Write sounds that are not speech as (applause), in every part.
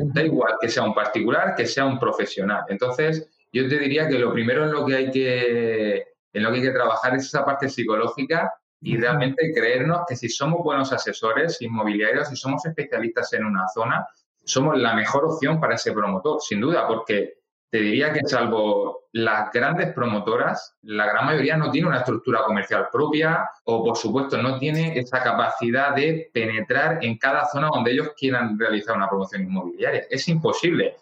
Da igual que sea un particular, que sea un profesional. Entonces, yo te diría que lo primero en lo que hay que, en lo que, hay que trabajar es esa parte psicológica y realmente creernos que si somos buenos asesores inmobiliarios, si somos especialistas en una zona, somos la mejor opción para ese promotor, sin duda, porque te diría que salvo las grandes promotoras, la gran mayoría no tiene una estructura comercial propia o, por supuesto, no tiene esa capacidad de penetrar en cada zona donde ellos quieran realizar una promoción inmobiliaria. Es imposible.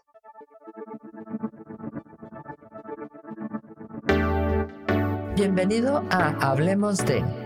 Bienvenido a Hablemos de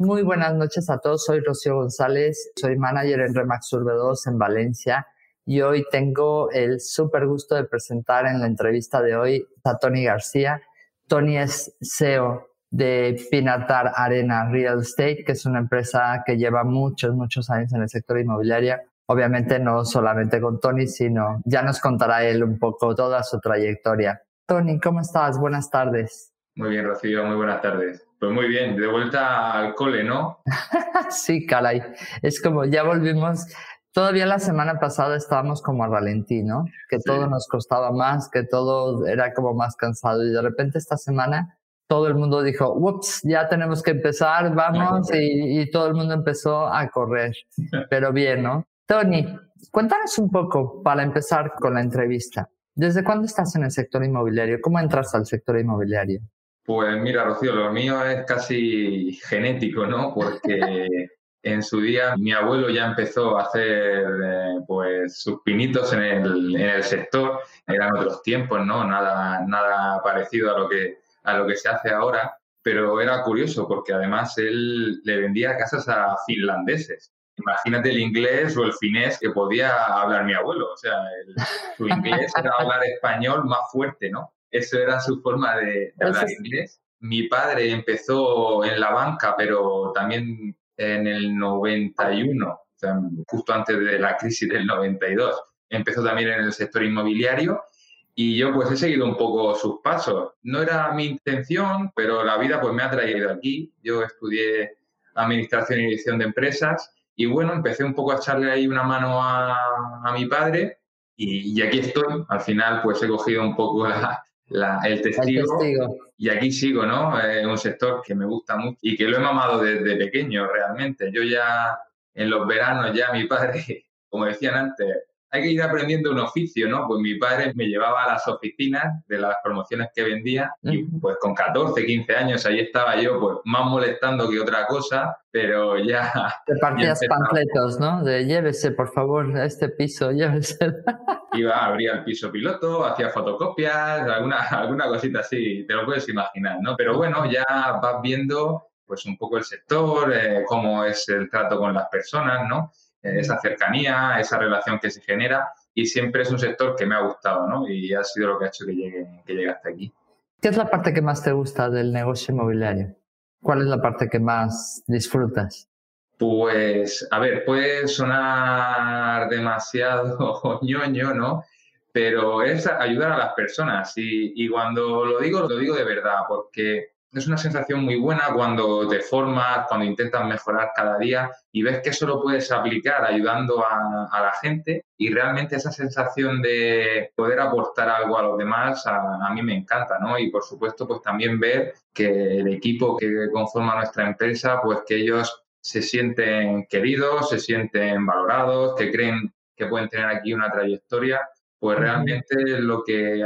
Muy buenas noches a todos, soy Rocío González, soy manager en Remax 2 en Valencia y hoy tengo el súper gusto de presentar en la entrevista de hoy a Tony García. Tony es CEO de Pinatar Arena Real Estate, que es una empresa que lleva muchos, muchos años en el sector inmobiliario. Obviamente no solamente con Tony, sino ya nos contará él un poco toda su trayectoria. Tony, ¿cómo estás? Buenas tardes. Muy bien, Rocío, muy buenas tardes. Pues muy bien, de vuelta al cole, ¿no? (laughs) sí, caray. Es como ya volvimos. Todavía la semana pasada estábamos como a ralentí, ¿no? Que todo nos costaba más, que todo era como más cansado. Y de repente esta semana todo el mundo dijo, ups, ya tenemos que empezar, vamos. Y, y todo el mundo empezó a correr. Pero bien, ¿no? Tony, cuéntanos un poco para empezar con la entrevista. ¿Desde cuándo estás en el sector inmobiliario? ¿Cómo entras al sector inmobiliario? Pues mira, Rocío, lo mío es casi genético, ¿no? Porque (laughs) en su día mi abuelo ya empezó a hacer eh, pues sus pinitos en el, en el, sector. Eran otros tiempos, ¿no? Nada, nada parecido a lo, que, a lo que se hace ahora. Pero era curioso porque además él le vendía casas a finlandeses. Imagínate el inglés o el finés que podía hablar mi abuelo. O sea, su inglés era hablar español más fuerte, ¿no? Eso era su forma de, hablar inglés. Mi padre empezó en la banca, pero también en el 91, justo antes de la crisis del 92. Empezó también en el sector inmobiliario y yo pues he seguido un poco sus pasos. No era mi intención, pero la vida pues me ha traído aquí. Yo estudié administración y dirección de empresas y bueno, empecé un poco a echarle ahí una mano a, a mi padre y, y, aquí estoy. Al final pues he cogido un poco la, el, testigo, Y aquí sigo, ¿no? Es un sector que me gusta mucho y que lo he mamado desde pequeño realmente. Yo ya en los veranos, ya mi padre, (laughs) como decían antes, hay que ir aprendiendo un oficio, ¿no? Pues mi padre me llevaba a las oficinas de las promociones que vendía y pues con 14, 15 años ahí estaba yo pues más molestando que otra cosa, pero ya... (laughs) Te partías panfletos, ¿no? De llévese, por favor, a este piso, (laughs) llévese. Iba, abría el piso piloto, hacía fotocopias, alguna, alguna cosita así, te lo puedes imaginar, ¿no? Pero bueno, ya vas viendo pues un poco el sector, eh, cómo es el trato con las personas, ¿no? Esa cercanía, esa relación que se genera y siempre es un sector que me ha gustado, ¿no? Y ha sido lo que ha hecho que llegue, que llegue hasta aquí. ¿Qué es la parte que más te gusta del negocio inmobiliario? ¿Cuál es la parte que más disfrutas? Pues, a ver, puede sonar demasiado (laughs) ñoño, ¿no? Pero es ayudar a las personas y, y cuando lo digo, lo digo de verdad, porque es una sensación muy buena cuando te formas, cuando intentas mejorar cada día y ves que eso lo puedes aplicar ayudando a, la gente y realmente esa sensación de poder aportar algo a los demás a, mí me encanta, ¿no? Y por supuesto pues también ver que el equipo que conforma nuestra empresa pues que ellos se sienten queridos, se sienten valorados, que creen que pueden tener aquí una trayectoria, pues realmente es lo que,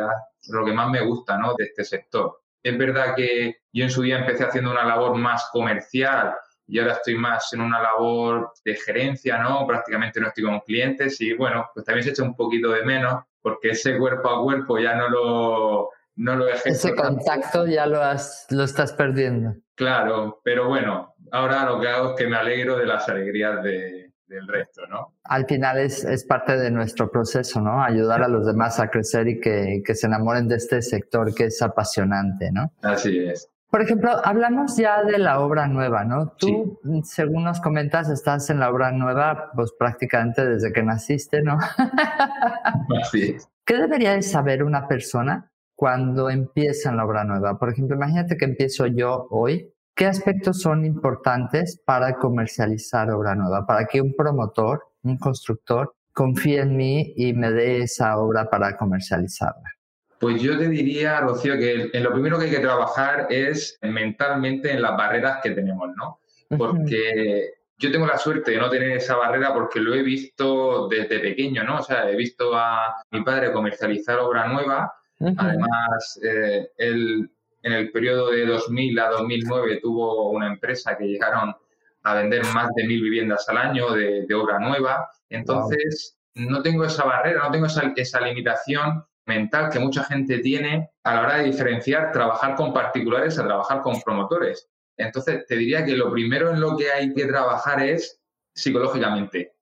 lo que más me gusta, ¿no? De este sector es verdad que yo en su día empecé haciendo una labor más comercial y ahora estoy más en una labor de gerencia, ¿no? Prácticamente no estoy con clientes y bueno, pues también se echa un poquito de menos porque ese cuerpo a cuerpo ya no lo, no lo Ese contacto ya lo, has, lo estás perdiendo. Claro, pero bueno, ahora lo que hago es que me alegro de las alegrías de, del resto, ¿no? Al final es, es, parte de nuestro proceso, ¿no? Ayudar a los demás a crecer y que, que se enamoren de este sector que es apasionante, ¿no? Así es. Por ejemplo, hablamos ya de la obra nueva, ¿no? Tú, según nos comentas, estás en la obra nueva, pues prácticamente desde que naciste, ¿no? (laughs) Así es. ¿Qué debería de saber una persona cuando empieza en la obra nueva? Por ejemplo, imagínate que empiezo yo hoy. ¿Qué aspectos son importantes para comercializar obra nueva? Para que un promotor, un constructor, confíe en mí y me dé esa obra para comercializarla. Pues yo te diría, Rocío, que en lo primero que hay que trabajar es mentalmente en las barreras que tenemos, ¿no? Porque yo tengo la suerte de no tener esa barrera porque lo he visto desde pequeño, ¿no? O sea, he visto a mi padre comercializar obra nueva. Además, eh, él en el periodo de 2000 a 2009 tuvo una empresa que llegaron a vender más de mil viviendas al año de, obra nueva. Entonces, no tengo esa barrera, no tengo esa, esa limitación mental que mucha gente tiene a la hora de diferenciar trabajar con particulares a trabajar con promotores. Entonces, te diría que lo primero en lo que hay que trabajar es psicológicamente.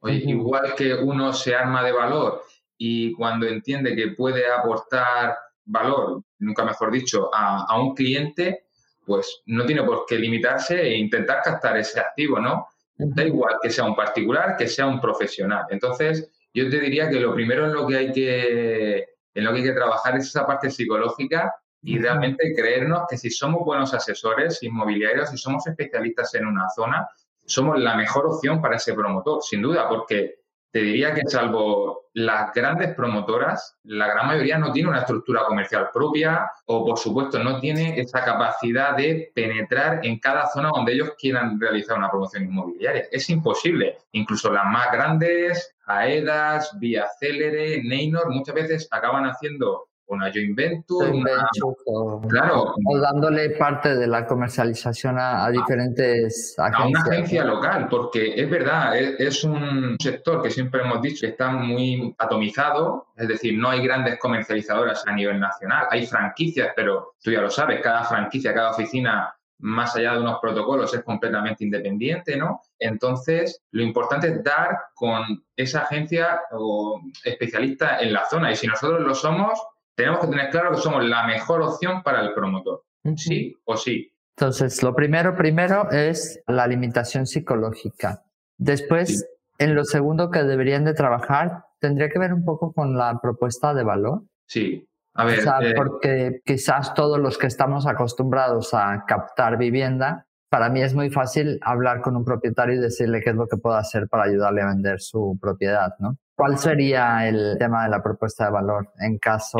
Oye, igual que uno se arma de valor y cuando entiende que puede aportar valor, nunca mejor dicho, a, a un cliente, pues no tiene por qué limitarse e intentar captar ese activo, ¿no? Da igual que sea un particular, que sea un profesional. Entonces, yo te diría que lo primero en lo que hay que, en lo que, hay que trabajar es esa parte psicológica y realmente creernos que si somos buenos asesores inmobiliarios, si somos especialistas en una zona, somos la mejor opción para ese promotor, sin duda, porque te diría que salvo las grandes promotoras, la gran mayoría no tiene una estructura comercial propia o, por supuesto, no tiene esa capacidad de penetrar en cada zona donde ellos quieran realizar una promoción inmobiliaria. Es imposible. Incluso las más grandes, AEDAS, Vía Célere, Neynor, muchas veces acaban haciendo una joint venture, claro, o dándole parte de la comercialización a, diferentes agencias. A una agencia local, porque es verdad, es, un sector que siempre hemos dicho que está muy atomizado, es decir, no hay grandes comercializadoras a nivel nacional, hay franquicias, pero tú ya lo sabes, cada franquicia, cada oficina más allá de unos protocolos, es completamente independiente, ¿no? Entonces, lo importante es dar con esa agencia o especialista en la zona. Y si nosotros lo somos, tenemos que tener claro que somos la mejor opción para el promotor. Sí o sí. Entonces, lo primero, primero es la limitación psicológica. Después, en lo segundo que deberían de trabajar, tendría que ver un poco con la propuesta de valor. Sí. A ver, o sea, eh, porque quizás todos los que estamos acostumbrados a captar vivienda, para mí es muy fácil hablar con un propietario y decirle qué es lo que puedo hacer para ayudarle a vender su propiedad, ¿no? ¿Cuál sería el tema de la propuesta de valor en caso?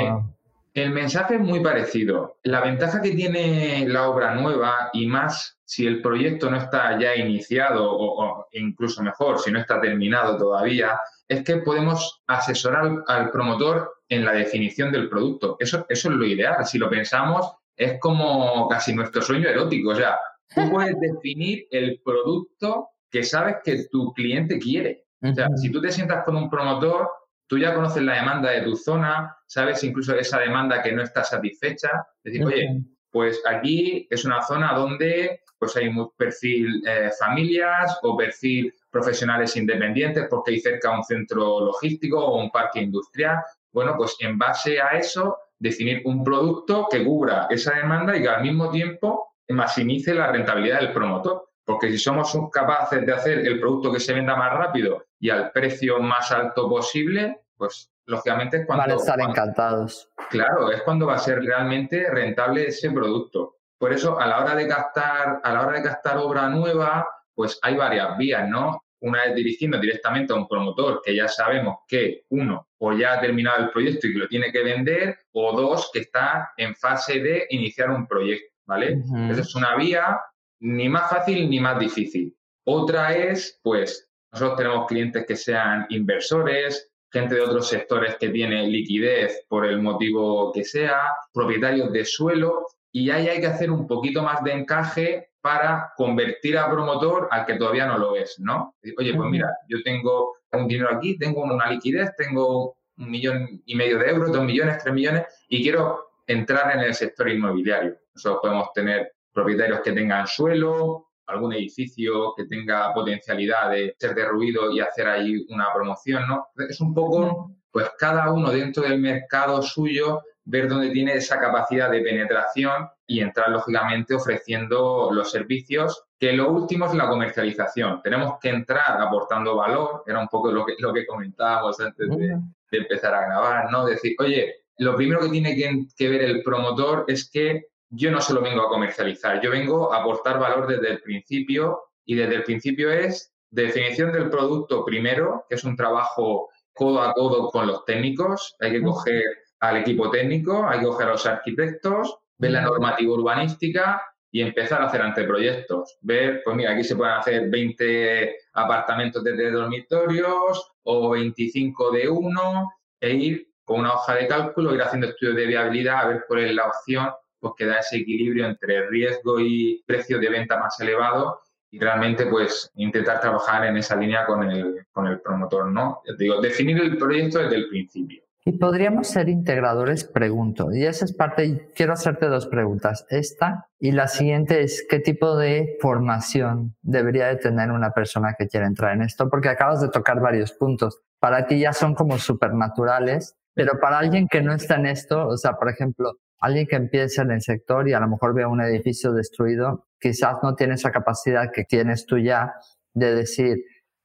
El, mensaje es muy parecido. La ventaja que tiene la obra nueva y más si el proyecto no está ya iniciado o, incluso mejor si no está terminado todavía, es que podemos asesorar al, promotor en la definición del producto. Eso, eso es lo ideal. Si lo pensamos, es como casi nuestro sueño erótico. O sea, tú puedes (laughs) definir el producto que sabes que tu cliente quiere. O sea, si tú te sientas con un promotor, tú ya conoces la demanda de tu zona, sabes incluso esa demanda que no está satisfecha. Es decir, oye, pues aquí es una zona donde pues hay un perfil eh, familias o perfil profesionales independientes porque hay cerca un centro logístico o un parque industrial. Bueno, pues en base a eso, definir un producto que cubra esa demanda y que al mismo tiempo maximice la rentabilidad del promotor. Porque si somos capaces de hacer el producto que se venda más rápido y al precio más alto posible, pues lógicamente es cuando... Van a estar encantados. Claro, es cuando va a ser realmente rentable ese producto. Por eso, a la hora de gastar, a la hora de gastar obra nueva, pues hay varias vías, ¿no? Una es dirigiendo directamente a un promotor que ya sabemos que, uno, o ya ha terminado el proyecto y que lo tiene que vender, o dos, que está en fase de iniciar un proyecto, ¿vale? Esa es una vía ni más fácil ni más difícil. Otra es, pues, nosotros tenemos clientes que sean inversores, gente de otros sectores que tiene liquidez por el motivo que sea, propietarios de suelo, y ahí hay que hacer un poquito más de encaje para convertir a promotor al que todavía no lo es, ¿no? Oye, pues mira, yo tengo un dinero aquí, tengo una liquidez, tengo un millón y medio de euros, dos millones, tres millones, y quiero entrar en el sector inmobiliario. Nosotros podemos tener propietarios que tengan suelo, algún edificio que tenga potencialidad de ser derruido y hacer ahí una promoción, ¿no? Es un poco, pues cada uno dentro del mercado suyo, ver dónde tiene esa capacidad de penetración y entrar, lógicamente, ofreciendo los servicios, que lo último es la comercialización. Tenemos que entrar aportando valor, era un poco lo que, lo que comentábamos antes de, de empezar a grabar, ¿no? Decir, oye, lo primero que tiene que, ver el promotor es que yo no se lo vengo a comercializar, yo vengo a aportar valor desde el principio y desde el principio es definición del producto primero, que es un trabajo codo a codo con los técnicos, hay que coger al equipo técnico, hay que coger a los arquitectos, ver la normativa urbanística y empezar a hacer anteproyectos. Ver, pues mira, aquí se pueden hacer 20 apartamentos de dormitorios o 25 de uno e ir con una hoja de cálculo, ir haciendo estudios de viabilidad, a ver cuál es la opción pues, que da ese equilibrio entre riesgo y precio de venta más elevado y realmente pues intentar trabajar en esa línea con el, con el promotor, ¿no? Digo, definir el proyecto desde el principio. ¿Y podríamos ser integradores? Pregunto. Y esa es parte, quiero hacerte dos preguntas. Esta y la siguiente es, ¿qué tipo de formación debería de tener una persona que quiera entrar en esto? Porque acabas de tocar varios puntos. Para ti ya son como supernaturales, pero para alguien que no está en esto, o sea, por ejemplo, alguien que empieza en el sector y a lo mejor ve un edificio destruido, quizás no tiene esa capacidad que tienes tú ya de decir,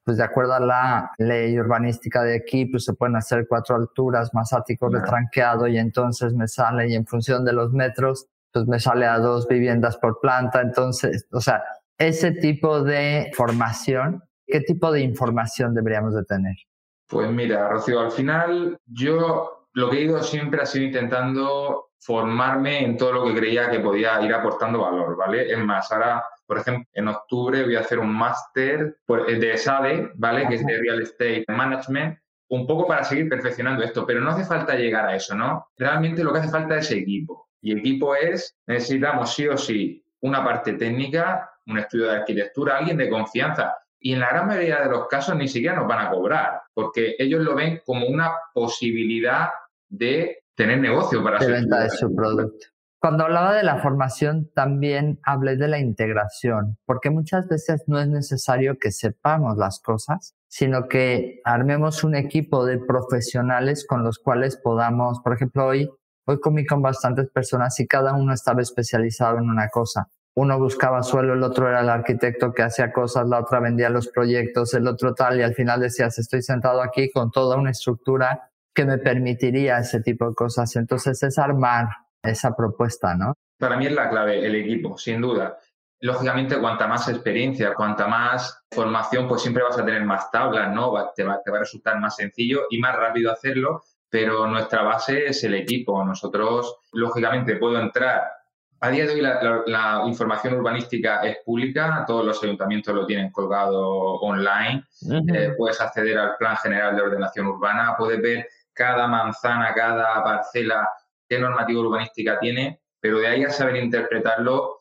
pues de acuerdo a la ley urbanística de aquí, pues se pueden hacer cuatro alturas más áticos de tranqueado y entonces me sale, y en función de los metros, pues me sale a dos viviendas por planta. Entonces, o sea, ese tipo de formación, ¿qué tipo de información deberíamos de tener? Pues mira, Rocío, al final yo lo que he ido siempre ha sido intentando formarme en todo lo que creía que podía ir aportando valor, ¿vale? Es más, ahora, por ejemplo, en octubre voy a hacer un máster de SADE, ¿vale? Que es de Real Estate Management, un poco para seguir perfeccionando esto, pero no hace falta llegar a eso, ¿no? Realmente lo que hace falta es equipo. Y equipo es, necesitamos sí o sí una parte técnica, un estudio de arquitectura, alguien de confianza y en la gran mayoría de los casos ni siquiera nos van a cobrar, porque ellos lo ven como una posibilidad de tener negocio para de venta de su producto. Cuando hablaba de la formación, también hablé de la integración, porque muchas veces no es necesario que sepamos las cosas, sino que armemos un equipo de profesionales con los cuales podamos, por ejemplo, hoy, hoy comí con bastantes personas y cada uno estaba especializado en una cosa uno buscaba suelo, el otro era el arquitecto que hacía cosas, la otra vendía los proyectos, el otro tal, y al final decías, estoy sentado aquí con toda una estructura que me permitiría ese tipo de cosas. Entonces es armar esa propuesta, ¿no? Para mí es la clave, el equipo, sin duda. Lógicamente, cuanta más experiencia, cuanta más formación, pues siempre vas a tener más tablas, ¿no? te, va, te va a resultar más sencillo y más rápido hacerlo, pero nuestra base es el equipo. Nosotros, lógicamente, puedo entrar a día de hoy la, información urbanística es pública, todos los ayuntamientos lo tienen colgado online, eh, puedes acceder al Plan General de Ordenación Urbana, puedes ver cada manzana, cada parcela, qué normativa urbanística tiene, pero de ahí a saber interpretarlo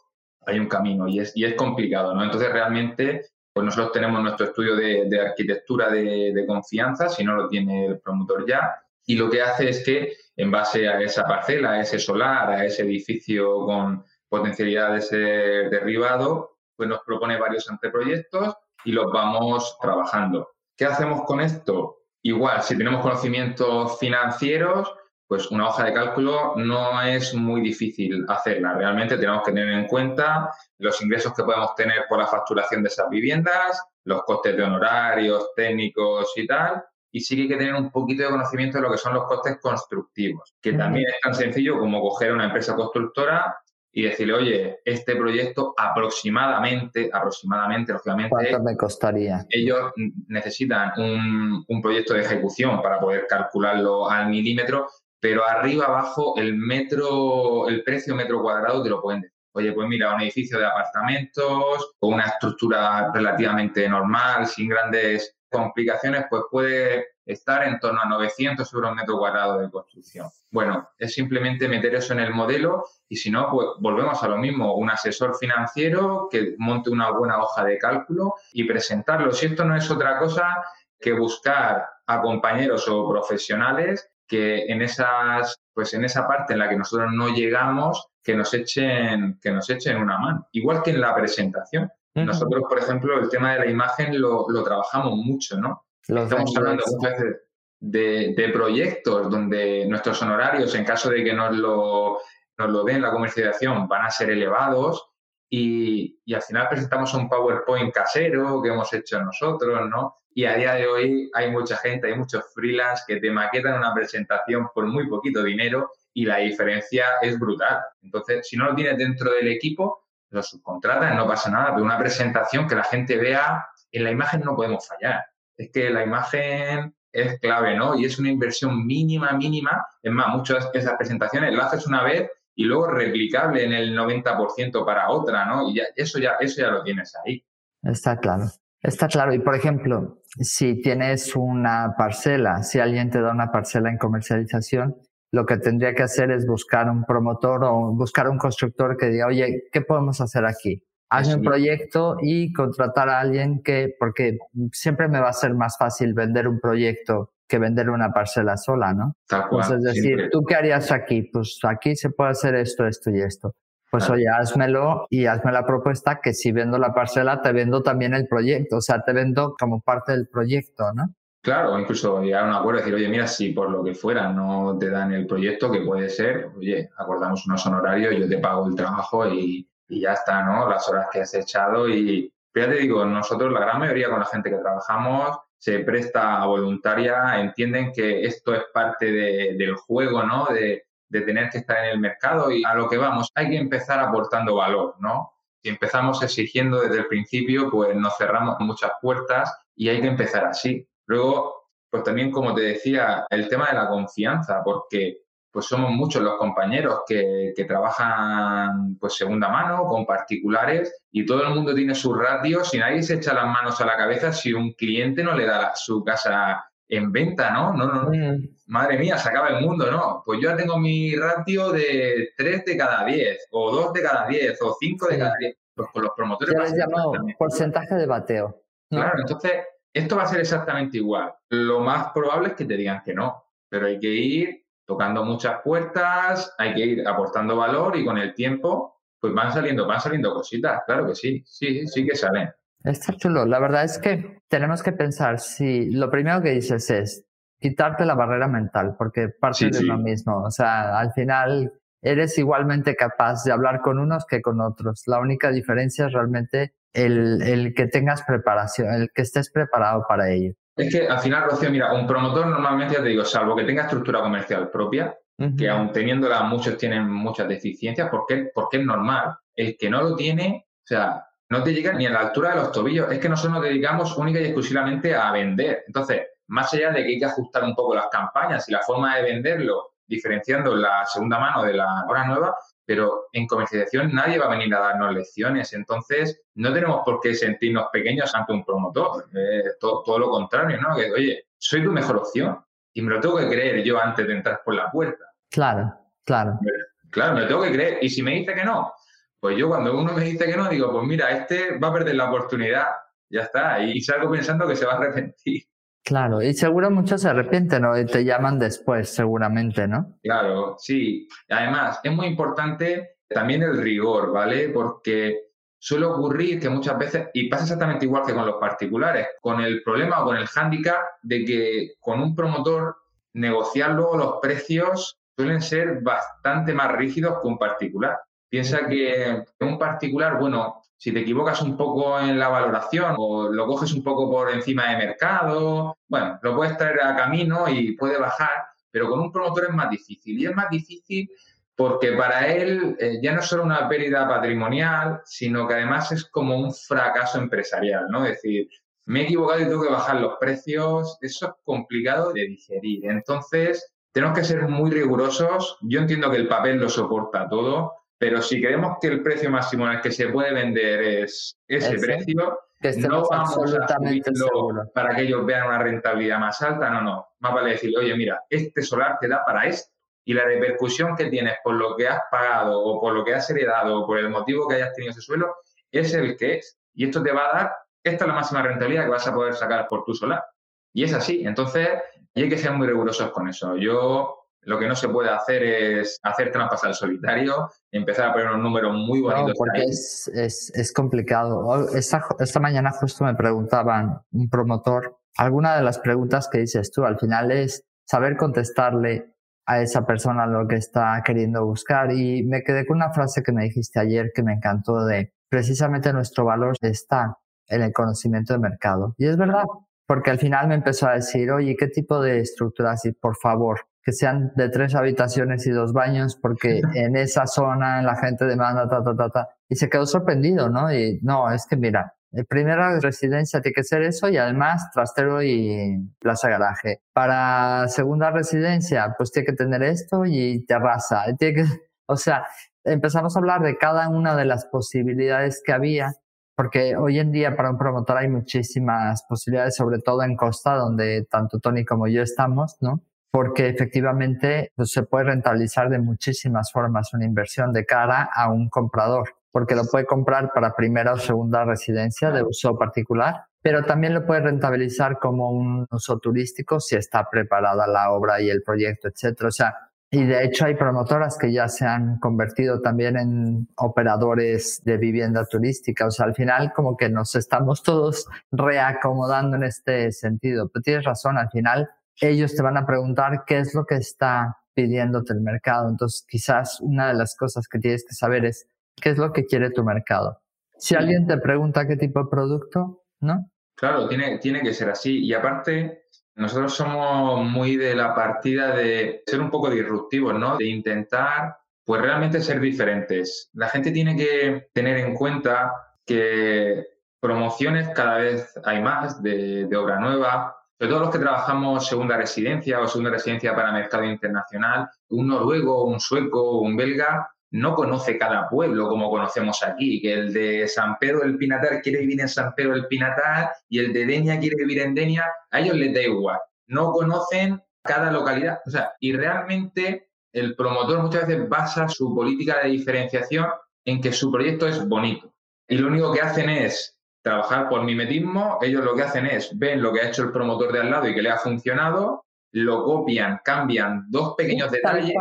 hay un camino y es, y es complicado, ¿no? Entonces realmente pues nosotros tenemos nuestro estudio de, arquitectura de, de confianza, si no lo tiene el promotor ya, y lo que hace es que en base a esa parcela, a ese solar, a ese edificio con potencialidad de ser derribado, pues nos propone varios anteproyectos y los vamos trabajando. ¿Qué hacemos con esto? Igual, si tenemos conocimientos financieros, pues una hoja de cálculo no es muy difícil hacerla. Realmente tenemos que tener en cuenta los ingresos que podemos tener por la facturación de esas viviendas, los costes de honorarios, técnicos y tal, y sí que hay que tener un poquito de conocimiento de lo que son los costes constructivos, que también es tan sencillo como coger una empresa constructora y decirle, oye, este proyecto aproximadamente, aproximadamente, lógicamente... ¿Cuánto me costaría? Ellos necesitan un, un proyecto de ejecución para poder calcularlo al milímetro, pero arriba, abajo, el metro, el precio metro cuadrado te lo pueden decir. Oye, pues mira, un edificio de apartamentos con una estructura relativamente normal, sin grandes complicaciones, pues puede estar en torno a 900 euros metro cuadrado de construcción. Bueno, es simplemente meter eso en el modelo y si no, pues volvemos a lo mismo, un asesor financiero que monte una buena hoja de cálculo y presentarlo. Si esto no es otra cosa que buscar a compañeros o profesionales que en esas pues en esa parte en la que nosotros no llegamos que nos echen que nos echen una mano igual que en la presentación Nosotros, por ejemplo, el tema de la imagen lo, trabajamos mucho, ¿no? Estamos hablando muchas veces de, proyectos donde nuestros honorarios, en caso de que nos lo, nos lo den la comercialización, van a ser elevados y, y, al final presentamos un PowerPoint casero que hemos hecho nosotros, ¿no? Y a día de hoy hay mucha gente, hay muchos freelance que te maquetan una presentación por muy poquito dinero y la diferencia es brutal. Entonces, si no lo tienes dentro del equipo, lo subcontratas, no pasa nada, pero una presentación que la gente vea, en la imagen no podemos fallar. Es que la imagen es clave, ¿no? Y es una inversión mínima, mínima. Es más, muchas de esas presentaciones las haces una vez y luego replicable en el 90% para otra, ¿no? Y ya, eso, ya, eso ya lo tienes ahí. Está claro. Está claro. Y por ejemplo, si tienes una parcela, si alguien te da una parcela en comercialización, lo que tendría que hacer es buscar un promotor o buscar un constructor que diga, oye, ¿qué podemos hacer aquí? Hazme un proyecto y contratar a alguien que, porque siempre me va a ser más fácil vender un proyecto que vender una parcela sola, ¿no? Entonces, es decir, ¿tú qué harías aquí? Pues aquí se puede hacer esto, esto y esto. Pues oye, házmelo y hazme la propuesta que si vendo la parcela, te vendo también el proyecto. O sea, te vendo como parte del proyecto, ¿no? Claro, incluso llegar a un acuerdo y decir, oye, mira, si por lo que fuera no te dan el proyecto, que puede ser, oye, acordamos unos honorarios, yo te pago el trabajo y, ya está, ¿no? Las horas que has echado y, ya te digo, nosotros, la gran mayoría con la gente que trabajamos, se presta a voluntaria, entienden que esto es parte del juego, ¿no? De, de tener que estar en el mercado y a lo que vamos, hay que empezar aportando valor, ¿no? Si empezamos exigiendo desde el principio, pues nos cerramos muchas puertas y hay que empezar así. Luego, pues también, como te decía, el tema de la confianza, porque pues somos muchos los compañeros que, trabajan pues segunda mano, con particulares, y todo el mundo tiene sus ratios y nadie se echa las manos a la cabeza si un cliente no le da su casa en venta, ¿no? No, no, mm. Madre mía, se acaba el mundo, ¿no? Pues yo ya tengo mi ratio de 3 de cada 10, o 2 de cada 10, o 5 de cada 10. Pues con los promotores... Ya les llamo porcentaje de bateo. Claro, entonces esto va a ser exactamente igual. Lo más probable es que te digan que no, pero hay que ir tocando muchas puertas, hay que ir aportando valor y con el tiempo pues van saliendo, van saliendo cositas, claro que sí, sí, sí que salen. Está chulo. La verdad es que tenemos que pensar si lo primero que dices es quitarte la barrera mental, porque parte de lo mismo. O sea, al final eres igualmente capaz de hablar con unos que con otros. La única diferencia es realmente el, el, que tengas preparación, el que estés preparado para ello. Es que al final, Rocío, mira, un promotor normalmente, ya te digo, salvo que tenga estructura comercial propia, que aun teniéndola muchos tienen muchas deficiencias, porque, porque es normal. El que no lo tiene, o sea, no te llega ni a la altura de los tobillos. Es que nosotros nos dedicamos única y exclusivamente a vender. Entonces, más allá de que hay que ajustar un poco las campañas y la forma de venderlo, diferenciando la segunda mano de la hora nueva, pero en comercialización nadie va a venir a darnos lecciones. Entonces, no tenemos por qué sentirnos pequeños ante un promotor. todo, todo, lo contrario, ¿no? Que, oye, soy tu mejor opción y me lo tengo que creer yo antes de entrar por la puerta. Claro, claro. Claro, me lo tengo que creer. Y si me dice que no, pues yo cuando uno me dice que no, digo, pues mira, este va a perder la oportunidad, ya está. Y salgo pensando que se va a arrepentir. Claro, y seguro muchos se arrepienten o te llaman después, seguramente, ¿no? Claro, sí. Además, es muy importante también el rigor, ¿vale? Porque suele ocurrir que muchas veces, y pasa exactamente igual que con los particulares, con el problema o con el hándicap de que con un promotor negociar luego los precios suelen ser bastante más rígidos que un particular. Piensa que un particular, bueno, si te equivocas un poco en la valoración o lo coges un poco por encima de mercado, bueno, lo puedes traer a camino y puede bajar, pero con un promotor es más difícil. Y es más difícil porque para él eh, ya no es solo una pérdida patrimonial, sino que además es como un fracaso empresarial, ¿no? Es decir, me he equivocado y tengo que bajar los precios, eso es complicado de digerir. Entonces, tenemos que ser muy rigurosos. Yo entiendo que el papel lo soporta todo, pero si creemos que el precio máximo en el que se puede vender es ese, precio, no vamos a subirlo para que ellos vean una rentabilidad más alta, no, no. Más vale decir, oye, mira, este solar te da para esto. Y la repercusión que tienes por lo que has pagado o por lo que has heredado o por el motivo que hayas tenido ese suelo es el que es. Y esto te va a dar, esta es la máxima rentabilidad que vas a poder sacar por tu solar. Y es así. Entonces, hay que ser muy rigurosos con eso. Yo lo que no se puede hacer es hacer trampas al solitario, empezar a poner unos números muy bonitos. No, porque es, es, es, complicado. Esta, esta mañana justo me preguntaban un promotor, alguna de las preguntas que dices tú al final es saber contestarle a esa persona lo que está queriendo buscar. Y me quedé con una frase que me dijiste ayer que me encantó de precisamente nuestro valor está en el conocimiento de mercado. Y es verdad, porque al final me empezó a decir, oye, ¿qué tipo de estructuras? Y por favor, que sean de tres habitaciones y dos baños, porque en esa zona la gente demanda ta, ta, ta, ta. Y se quedó sorprendido, ¿no? Y no, es que mira, la primera residencia tiene que ser eso y además trastero y plaza garaje. Para segunda residencia, pues tiene que tener esto y terraza. Tiene que, (laughs) o sea, empezamos a hablar de cada una de las posibilidades que había, porque hoy en día para un promotor hay muchísimas posibilidades, sobre todo en Costa, donde tanto Tony como yo estamos, ¿no? Porque efectivamente pues, se puede rentabilizar de muchísimas formas una inversión de cara a un comprador, porque lo puede comprar para primera o segunda residencia de uso particular, pero también lo puede rentabilizar como un uso turístico si está preparada la obra y el proyecto, etcétera. O sea, y de hecho hay promotoras que ya se han convertido también en operadores de vivienda turística. O sea, al final como que nos estamos todos reacomodando en este sentido. Pero tienes razón, al final ellos te van a preguntar qué es lo que está pidiéndote el mercado. Entonces, quizás una de las cosas que tienes que saber es qué es lo que quiere tu mercado. Si alguien te pregunta qué tipo de producto, ¿no? Claro, tiene, tiene que ser así. Y aparte, nosotros somos muy de la partida de ser un poco disruptivos, ¿no? De intentar, pues realmente ser diferentes. La gente tiene que tener en cuenta que promociones cada vez hay más de, de obra nueva, sobre todo los que trabajamos segunda residencia o segunda residencia para mercado internacional, un noruego, un sueco, un belga, no conoce cada pueblo como conocemos aquí, que el de San Pedro del Pinatar quiere vivir en San Pedro del Pinatar y el de Denia quiere vivir en Denia, a ellos les da igual, no conocen cada localidad. O sea, y realmente el promotor muchas veces basa su política de diferenciación en que su proyecto es bonito. Y lo único que hacen es trabajar por mimetismo, ellos lo que hacen es ven lo que ha hecho el promotor de al lado y que le ha funcionado, lo copian, cambian dos pequeños detalles.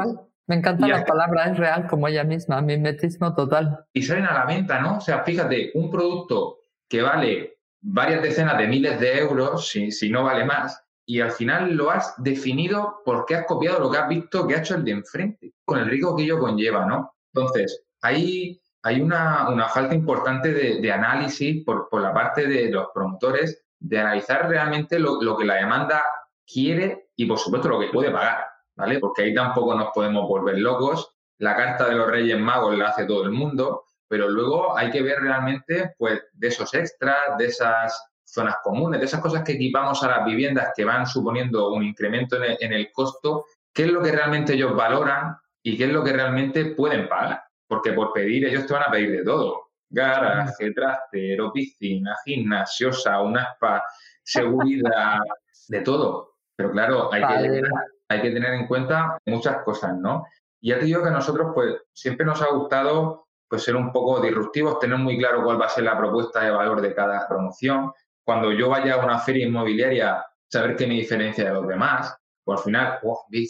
Me encanta la palabra, es real como ella misma, mimetismo total. Y salen a la venta, ¿no? O sea, fíjate, un producto que vale varias decenas de miles de euros, si, si no vale más, y al final lo has definido porque has copiado lo que has visto que ha hecho el de enfrente, con el riesgo que ello conlleva, ¿no? Entonces, ahí hay una, una falta importante de, análisis por, por, la parte de los promotores, de analizar realmente lo, lo, que la demanda quiere y, por supuesto, lo que puede pagar, ¿vale? Porque ahí tampoco nos podemos volver locos. La carta de los Reyes Magos la hace todo el mundo, pero luego hay que ver realmente, pues, de esos extras, de esas zonas comunes, de esas cosas que equipamos a las viviendas que van suponiendo un incremento en el, en el costo, qué es lo que realmente ellos valoran y qué es lo que realmente pueden pagar porque por pedir ellos te van a pedir de todo. Garaje, trastero, piscina, gimnasio, sauna, spa, seguridad, (laughs) de todo. Pero claro, hay que, hay que tener en cuenta muchas cosas, ¿no? Y ya te digo que a nosotros, pues, siempre nos ha gustado pues, ser un poco disruptivos, tener muy claro cuál va a ser la propuesta de valor de cada promoción. Cuando yo vaya a una feria inmobiliaria, saber qué me diferencia de los demás. Pues al final,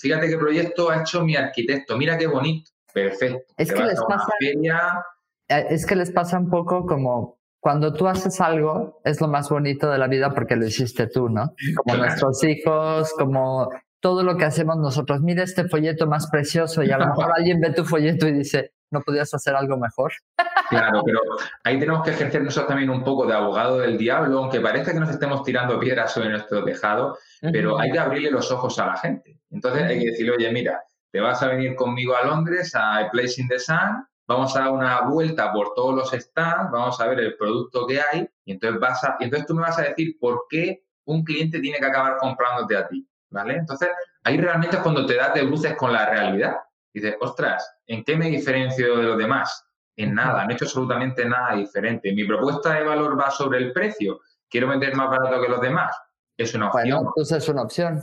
fíjate qué proyecto ha hecho mi arquitecto, mira qué bonito. Perfecto. Es que, les pasa, eh, es que les pasa un poco como cuando tú haces algo, es lo más bonito de la vida porque lo hiciste tú, ¿no? Como nuestros hijos, como todo lo que hacemos nosotros. Mira este folleto más precioso y a lo (laughs) mejor alguien ve tu folleto y dice, ¿no podías hacer algo mejor? Claro, pero ahí tenemos que ejercer nosotros también un poco de abogado del diablo, aunque parezca que nos estemos tirando piedras sobre nuestro tejado, pero hay que abrirle los ojos a la gente. Entonces hay que decirle, oye, mira, te vas a venir conmigo a Londres, a Place in the Sun, vamos a dar una vuelta por todos los stands, vamos a ver el producto que hay, y entonces, vas a, y entonces tú me vas a decir por qué un cliente tiene que acabar comprándote a ti, ¿vale? Entonces, ahí realmente es cuando te das de luces con la realidad. Dices, ostras, ¿en qué me diferencio de los demás? En nada, no he hecho absolutamente nada diferente. Mi propuesta de valor va sobre el precio. ¿Quiero vender más barato que los demás? Es una opción. Bueno, pues es una opción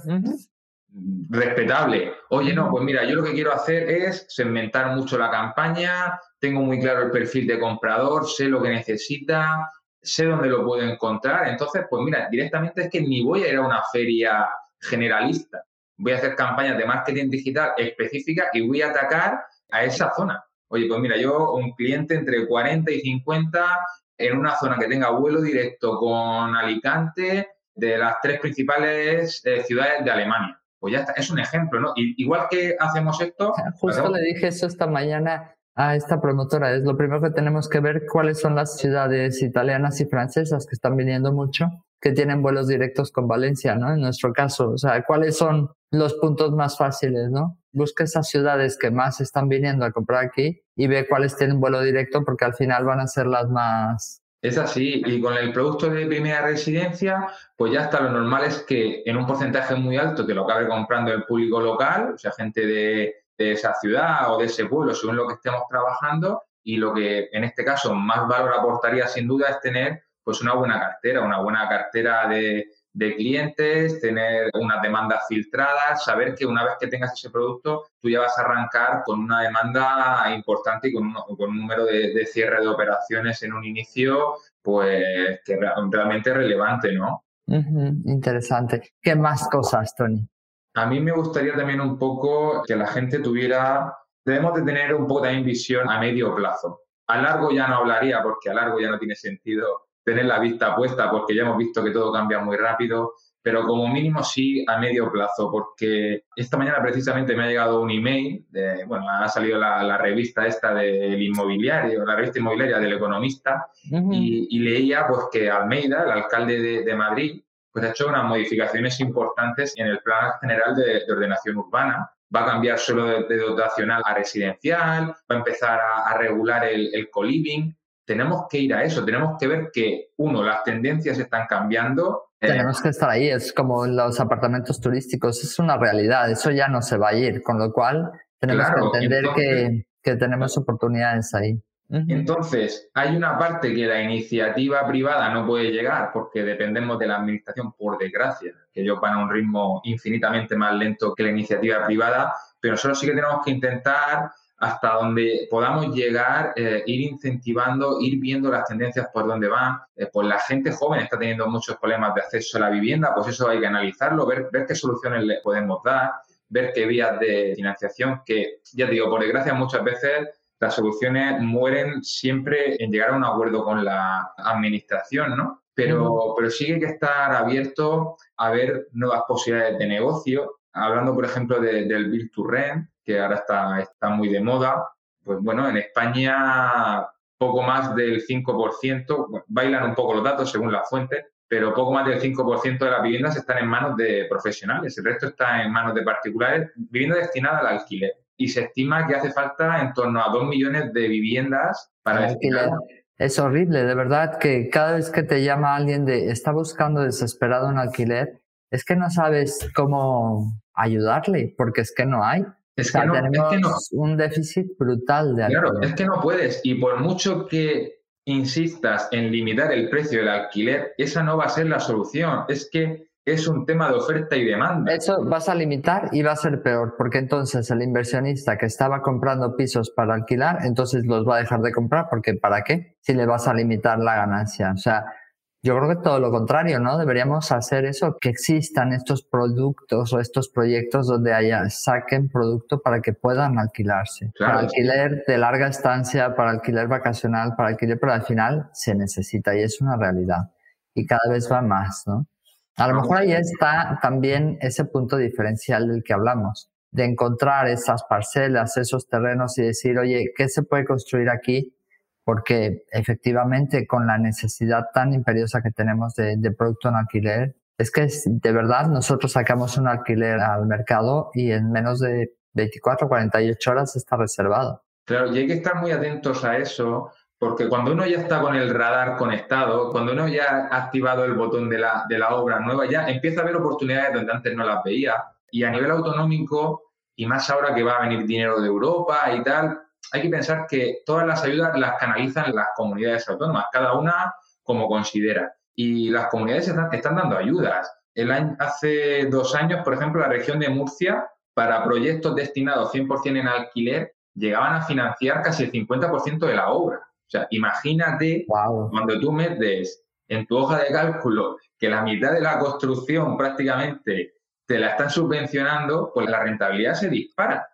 respetable. Oye, no, pues mira, yo lo que quiero hacer es segmentar mucho la campaña, tengo muy claro el perfil de comprador, sé lo que necesita, sé dónde lo puedo encontrar. Entonces, pues mira, directamente es que ni voy a ir a una feria generalista. voy a hacer campañas de marketing digital específicas y voy a atacar a esa zona. Oye, pues mira, yo un cliente entre 40 y 50 en una zona que tenga vuelo directo con Alicante de las tres principales eh, ciudades de Alemania. Pues ya está, es un ejemplo, ¿no? igual que hacemos esto... (laughs) Justo le dije eso esta mañana a esta promotora. Es lo primero que tenemos que ver cuáles son las ciudades italianas y francesas que están viniendo mucho, que tienen vuelos directos con Valencia, ¿no? En nuestro caso, o sea, cuáles son los puntos más fáciles, ¿no? Busca esas ciudades que más están viniendo a comprar aquí y ve cuáles tienen vuelo directo porque al final van a ser las más es así, y con el producto de primera residencia, pues ya está, lo normal es que en un porcentaje muy alto te lo acabe comprando el público local, o sea, gente de, de esa ciudad o de ese pueblo, según lo que estemos trabajando, y lo que en este caso más valor aportaría sin duda es tener pues una buena cartera, una buena cartera de, de clientes, tener unas demandas filtradas, saber que una vez que tengas ese producto, tú ya vas a arrancar con una demanda importante y con un, con un número de, cierre de operaciones en un inicio, pues que realmente relevante, ¿no? interesante. ¿Qué más cosas, Tony? A mí me gustaría también un poco que la gente tuviera, debemos de tener un poco también visión a medio plazo. A largo ya no hablaría porque a largo ya no tiene sentido tener la vista puesta porque ya hemos visto que todo cambia muy rápido, pero como mínimo sí a medio plazo, porque esta mañana precisamente me ha llegado un email, de, bueno, ha salido la, revista esta del inmobiliario, la revista inmobiliaria del economista, y, leía pues que Almeida, el alcalde de, Madrid, pues ha hecho unas modificaciones importantes en el plan general de, ordenación urbana, va a cambiar solo de, dotacional a residencial, va a empezar a, regular el, el co-living, tenemos que ir a eso, tenemos que ver que, uno, las tendencias están cambiando. Eh, tenemos que estar ahí, es como los apartamentos turísticos, es una realidad, eso ya no se va a ir, con lo cual tenemos que entender que, que, tenemos oportunidades ahí. Entonces, hay una parte que la iniciativa privada no puede llegar porque dependemos de la administración, por desgracia, que ellos van a un ritmo infinitamente más lento que la iniciativa privada, pero nosotros sí que tenemos que intentar hasta donde podamos llegar, eh, ir incentivando, ir viendo las tendencias por dónde van. Eh, pues la gente joven está teniendo muchos problemas de acceso a la vivienda, pues eso hay que analizarlo, ver, ver qué soluciones le podemos dar, ver qué vías de financiación, que ya digo, por desgracia muchas veces las soluciones mueren siempre en llegar a un acuerdo con la administración, ¿no? Pero, pero sí que hay que estar abierto a ver nuevas posibilidades de negocio. Hablando, por ejemplo, del Build to Rent, que ahora está, está muy de moda, pues bueno, en España poco más del 5%, bailan un poco los datos según la fuente, pero poco más del 5% de las viviendas están en manos de profesionales, el resto está en manos de particulares, vivienda destinada al alquiler. Y se estima que hace falta en torno a 2 millones de viviendas para alquiler. Es horrible, de verdad, que cada vez que te llama alguien de está buscando desesperado un alquiler, es que no sabes cómo ayudarle, porque es que no hay. Es que, no, tenemos un déficit brutal de alquiler. Claro, es que no puedes. Y por mucho que insistas en limitar el precio del alquiler, esa no va a ser la solución. Es que es un tema de oferta y demanda. Eso vas a limitar y va a ser peor, porque entonces el inversionista que estaba comprando pisos para alquilar, entonces los va a dejar de comprar, porque ¿para qué? Si le vas a limitar la ganancia. O sea, yo creo que todo lo contrario, ¿no? Deberíamos hacer eso, que existan estos productos o estos proyectos donde haya, saquen producto para que puedan alquilarse. para alquiler de larga estancia, para alquiler vacacional, para alquiler, pero al final se necesita y es una realidad. Y cada vez va más, ¿no? A lo mejor ahí está también ese punto diferencial del que hablamos, de encontrar esas parcelas, esos terrenos y decir, oye, ¿qué se puede construir aquí? Porque efectivamente con la necesidad tan imperiosa que tenemos de, producto en alquiler, es que de verdad nosotros sacamos un alquiler al mercado y en menos de 24 o 48 horas está reservado. Claro, y hay que estar muy atentos a eso, porque cuando uno ya está con el radar conectado, cuando uno ya ha activado el botón de la, de la obra nueva, ya empieza a haber oportunidades donde antes no las veía. Y a nivel autonómico, y más ahora que va a venir dinero de Europa y tal, hay que pensar que todas las ayudas las canalizan las comunidades autónomas, cada una como considera. Y las comunidades están, dando ayudas. El año, hace dos años, por ejemplo, la región de Murcia, para proyectos destinados 100% en alquiler, llegaban a financiar casi el 50% de la obra. O sea, imagínate cuando tú metes en tu hoja de cálculo que la mitad de la construcción prácticamente te la están subvencionando, pues la rentabilidad se dispara.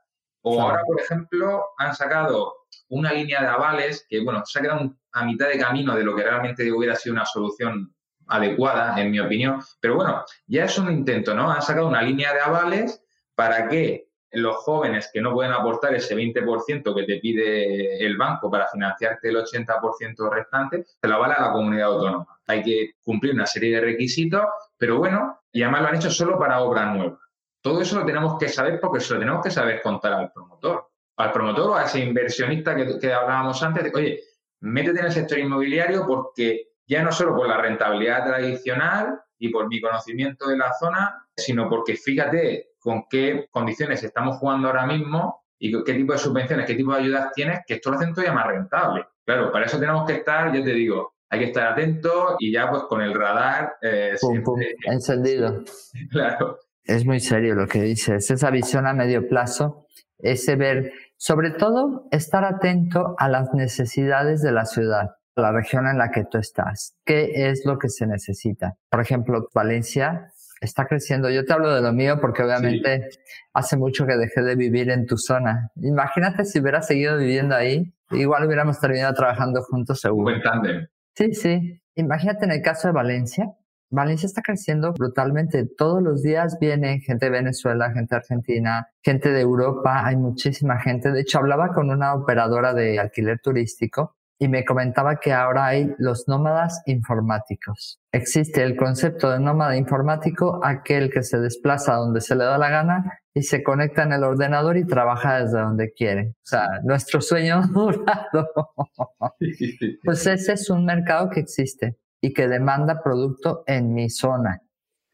O ahora, por ejemplo, han sacado una línea de avales que, bueno, se ha quedado a mitad de camino de lo que realmente hubiera sido una solución adecuada, en mi opinión. Pero bueno, ya es un intento, ¿no? Han sacado una línea de avales para que los jóvenes que no pueden aportar ese 20% que te pide el banco para financiarte el 80% restante, se lo avala la comunidad autónoma. Hay que cumplir una serie de requisitos, pero bueno, y además lo han hecho solo para obra nueva. Todo eso lo tenemos que saber porque se lo tenemos que saber contar al promotor. Al promotor o a ese inversionista que, que hablábamos antes, de, oye, métete en el sector inmobiliario porque ya no solo por la rentabilidad tradicional y por mi conocimiento de la zona, sino porque fíjate con qué condiciones estamos jugando ahora mismo y qué tipo de subvenciones, qué tipo de ayudas tienes, que esto lo hacen todavía más rentable. Claro, para eso tenemos que estar, yo te digo, hay que estar atentos y ya pues con el radar... Eh, encendido. (laughs) claro. Es muy serio lo que dices, esa visión a medio plazo, ese ver, sobre todo, estar atento a las necesidades de la ciudad la región en la que tú estás. ¿Qué es lo que se necesita? Por ejemplo, Valencia está creciendo. Yo te hablo de lo mío porque obviamente hace mucho que dejé de vivir en tu zona. Imagínate si hubiera seguido viviendo ahí, igual hubiéramos terminado trabajando juntos seguro. Buen Sí, sí. Imagínate en el caso de Valencia. Valencia está creciendo brutalmente. Todos los días viene gente de Venezuela, gente de Argentina, gente de Europa. Hay muchísima gente. De hecho, hablaba con una operadora de alquiler turístico y me comentaba que ahora hay los nómadas informáticos. Existe el concepto de nómada informático, aquel que se desplaza donde se le da la gana y se conecta en el ordenador y trabaja desde donde quiere. O sea, nuestro sueño (laughs) dorado. pues ese es un mercado que existe y que demanda producto en mi zona.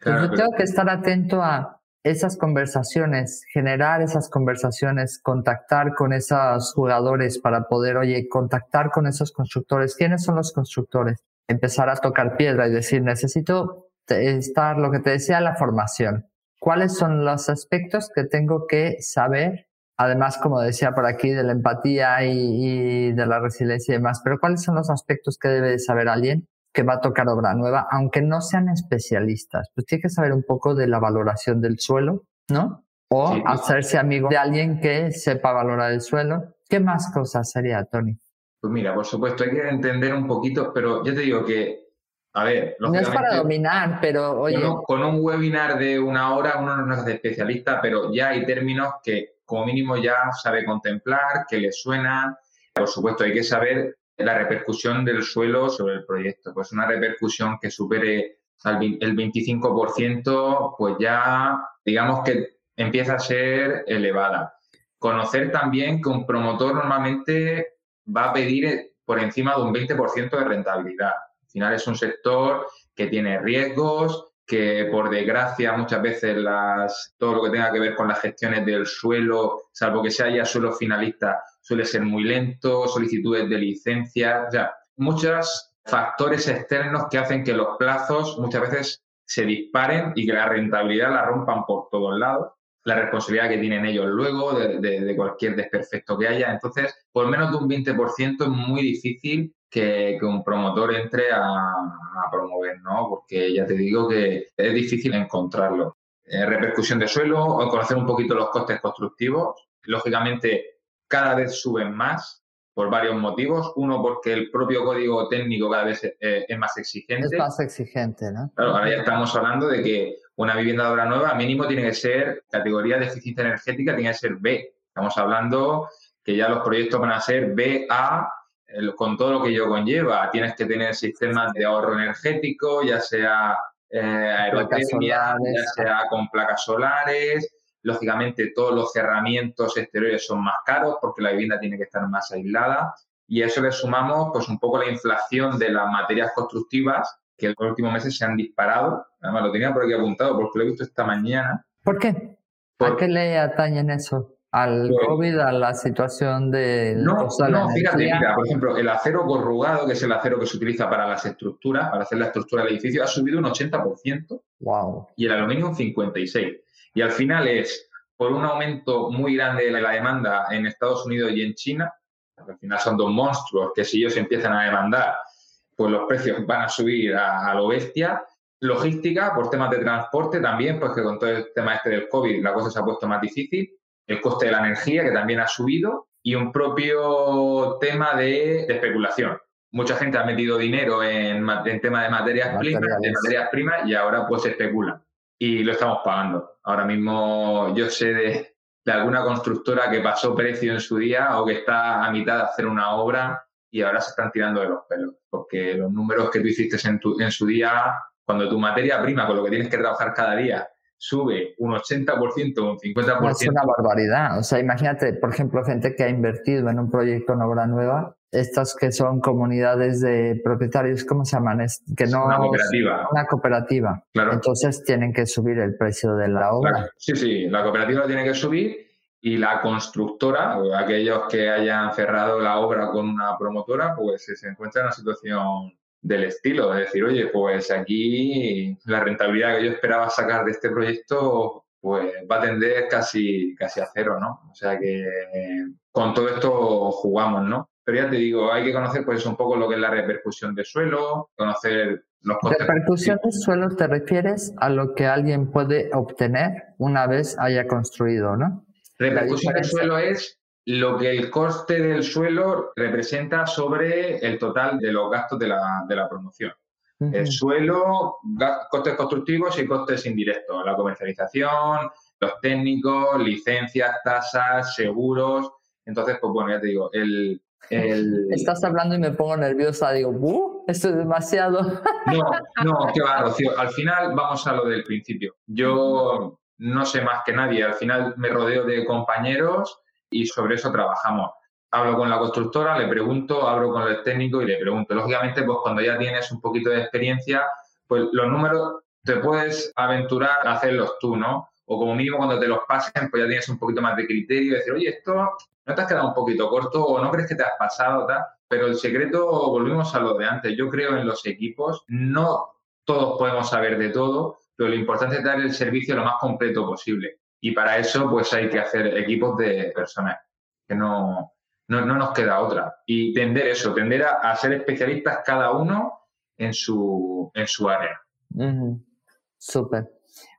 yo tengo que estar atento a esas conversaciones, generar esas conversaciones, contactar con esos jugadores para poder, oye, contactar con esos constructores. ¿Quiénes son los constructores? Empezar a tocar piedra y decir, necesito estar, lo que te decía, la formación. ¿Cuáles son los aspectos que tengo que saber? Además, como decía por aquí, de la empatía y, y de la resiliencia y demás, pero ¿cuáles son los aspectos que debe saber alguien que va a tocar obra nueva, aunque no sean especialistas, pues tiene que saber un poco de la valoración del suelo, ¿no? O hacerse amigo de alguien que sepa valorar el suelo. ¿Qué más cosas sería, Tony? Pues mira, por supuesto, hay que entender un poquito, pero yo te digo que, a ver, no es para dominar, pero oye. Con un, webinar de una hora uno no es especialista, pero ya hay términos que como mínimo ya sabe contemplar, que le suenan. Por supuesto, hay que saber la repercusión del suelo sobre el proyecto. Pues una repercusión que supere el 25%, pues ya digamos que empieza a ser elevada. Conocer también que un promotor normalmente va a pedir por encima de un 20% de rentabilidad. Al final es un sector que tiene riesgos, que por desgracia muchas veces las, todo lo que tenga que ver con las gestiones del suelo, salvo que sea ya suelo finalista, suele ser muy lento, solicitudes de licencia, ya muchos factores externos que hacen que los plazos muchas veces se disparen y que la rentabilidad la rompan por todos lados, la responsabilidad que tienen ellos luego de, cualquier desperfecto que haya. Entonces, por menos de un 20% es muy difícil que, un promotor entre a, promover, ¿no? Porque ya te digo que es difícil encontrarlo. Eh, repercusión de suelo, conocer un poquito los costes constructivos. Lógicamente, cada vez suben más por varios motivos. Uno, porque el propio código técnico cada vez eh, es más exigente. Es más exigente, ¿no? Claro, ahora ya estamos hablando de que una vivienda de obra nueva mínimo tiene que ser categoría de eficiencia energética, tiene que ser B. Estamos hablando que ya los proyectos van a ser B, A, con todo lo que ello conlleva. Tienes que tener sistemas de ahorro energético, ya sea eh, aerotermia, ya sea con placas solares, Lógicamente, todos los cerramientos exteriores son más caros porque la vivienda tiene que estar más aislada. Y a eso le sumamos pues un poco la inflación de las materias constructivas que en los últimos meses se han disparado. Además, lo tenía por aquí apuntado porque lo he visto esta mañana. ¿Por qué? ¿Por, qué le atañen eso? ¿Al pues COVID, a la situación de... No, no fíjate, mira, por ejemplo, el acero corrugado, que es el acero que se utiliza para las estructuras, para hacer la estructura del edificio, ha subido un 80%. Wow. Y el aluminio un 56%. Y al final es por un aumento muy grande de la demanda en Estados Unidos y en China, al final son dos monstruos que si ellos empiezan a demandar, pues los precios van a subir a, lo bestia. logística, por temas de transporte también, pues que con todo el tema este del COVID la cosa se ha puesto más difícil, el coste de la energía que también ha subido y un propio tema de, especulación. Mucha gente ha metido dinero en, en tema de materias, primas, de materias primas y ahora pues se especula y lo estamos pagando. Ahora mismo yo sé de, alguna constructora que pasó precio en su día o que está a mitad de hacer una obra y ahora se están tirando de los pelos, porque los números que tú hiciste en, tu, en su día, cuando tu materia prima, con lo que tienes que trabajar cada día, sube un 80% o un 50%. Es una barbaridad. O sea, imagínate, por ejemplo, gente que ha invertido en un proyecto en obra nueva, estas que son comunidades de propietarios, ¿cómo se llaman? Es que no, una cooperativa. Una cooperativa. Claro. Entonces tienen que subir el precio de la obra. Sí, sí, la cooperativa tiene que subir y la constructora, aquellos que hayan cerrado la obra con una promotora, pues se encuentra en una situación del estilo, es decir, oye, pues aquí la rentabilidad que yo esperaba sacar de este proyecto pues va a tender casi, casi a cero, ¿no? O sea que con todo esto jugamos, ¿no? Pero ya te digo, hay que conocer pues un poco lo que es la repercusión de suelo, conocer los costes. ¿Repercusión de suelo te refieres a lo que alguien puede obtener una vez haya construido, no? Repercusión del suelo es lo que el coste del suelo representa sobre el total de los gastos de la, de la promoción. El suelo, costes constructivos y costes indirectos, la comercialización, los técnicos, licencias, tasas, seguros. Entonces, pues bueno, ya te digo, el, el... Estás hablando y me pongo nerviosa, digo, ¡uh! Esto es demasiado. No, no, qué va, Rocío. Al final vamos a lo del principio. Yo no sé más que nadie. Al final me rodeo de compañeros y sobre eso trabajamos. Hablo con la constructora, le pregunto, hablo con el técnico y le pregunto. Lógicamente, pues cuando ya tienes un poquito de experiencia, pues los números te puedes aventurar a hacerlos tú, ¿no? O como mínimo cuando te los pasen, pues ya tienes un poquito más de criterio y decir, oye, esto no te has quedado un poquito corto o no crees que te has pasado, tal. Pero el secreto, volvimos a lo de antes. Yo creo en los equipos, no todos podemos saber de todo, pero lo importante es dar el servicio lo más completo posible. Y para eso, pues hay que hacer equipos de personas, que no, no, nos queda otra. Y tender eso, tender a, ser especialistas cada uno en su, en su área. Súper.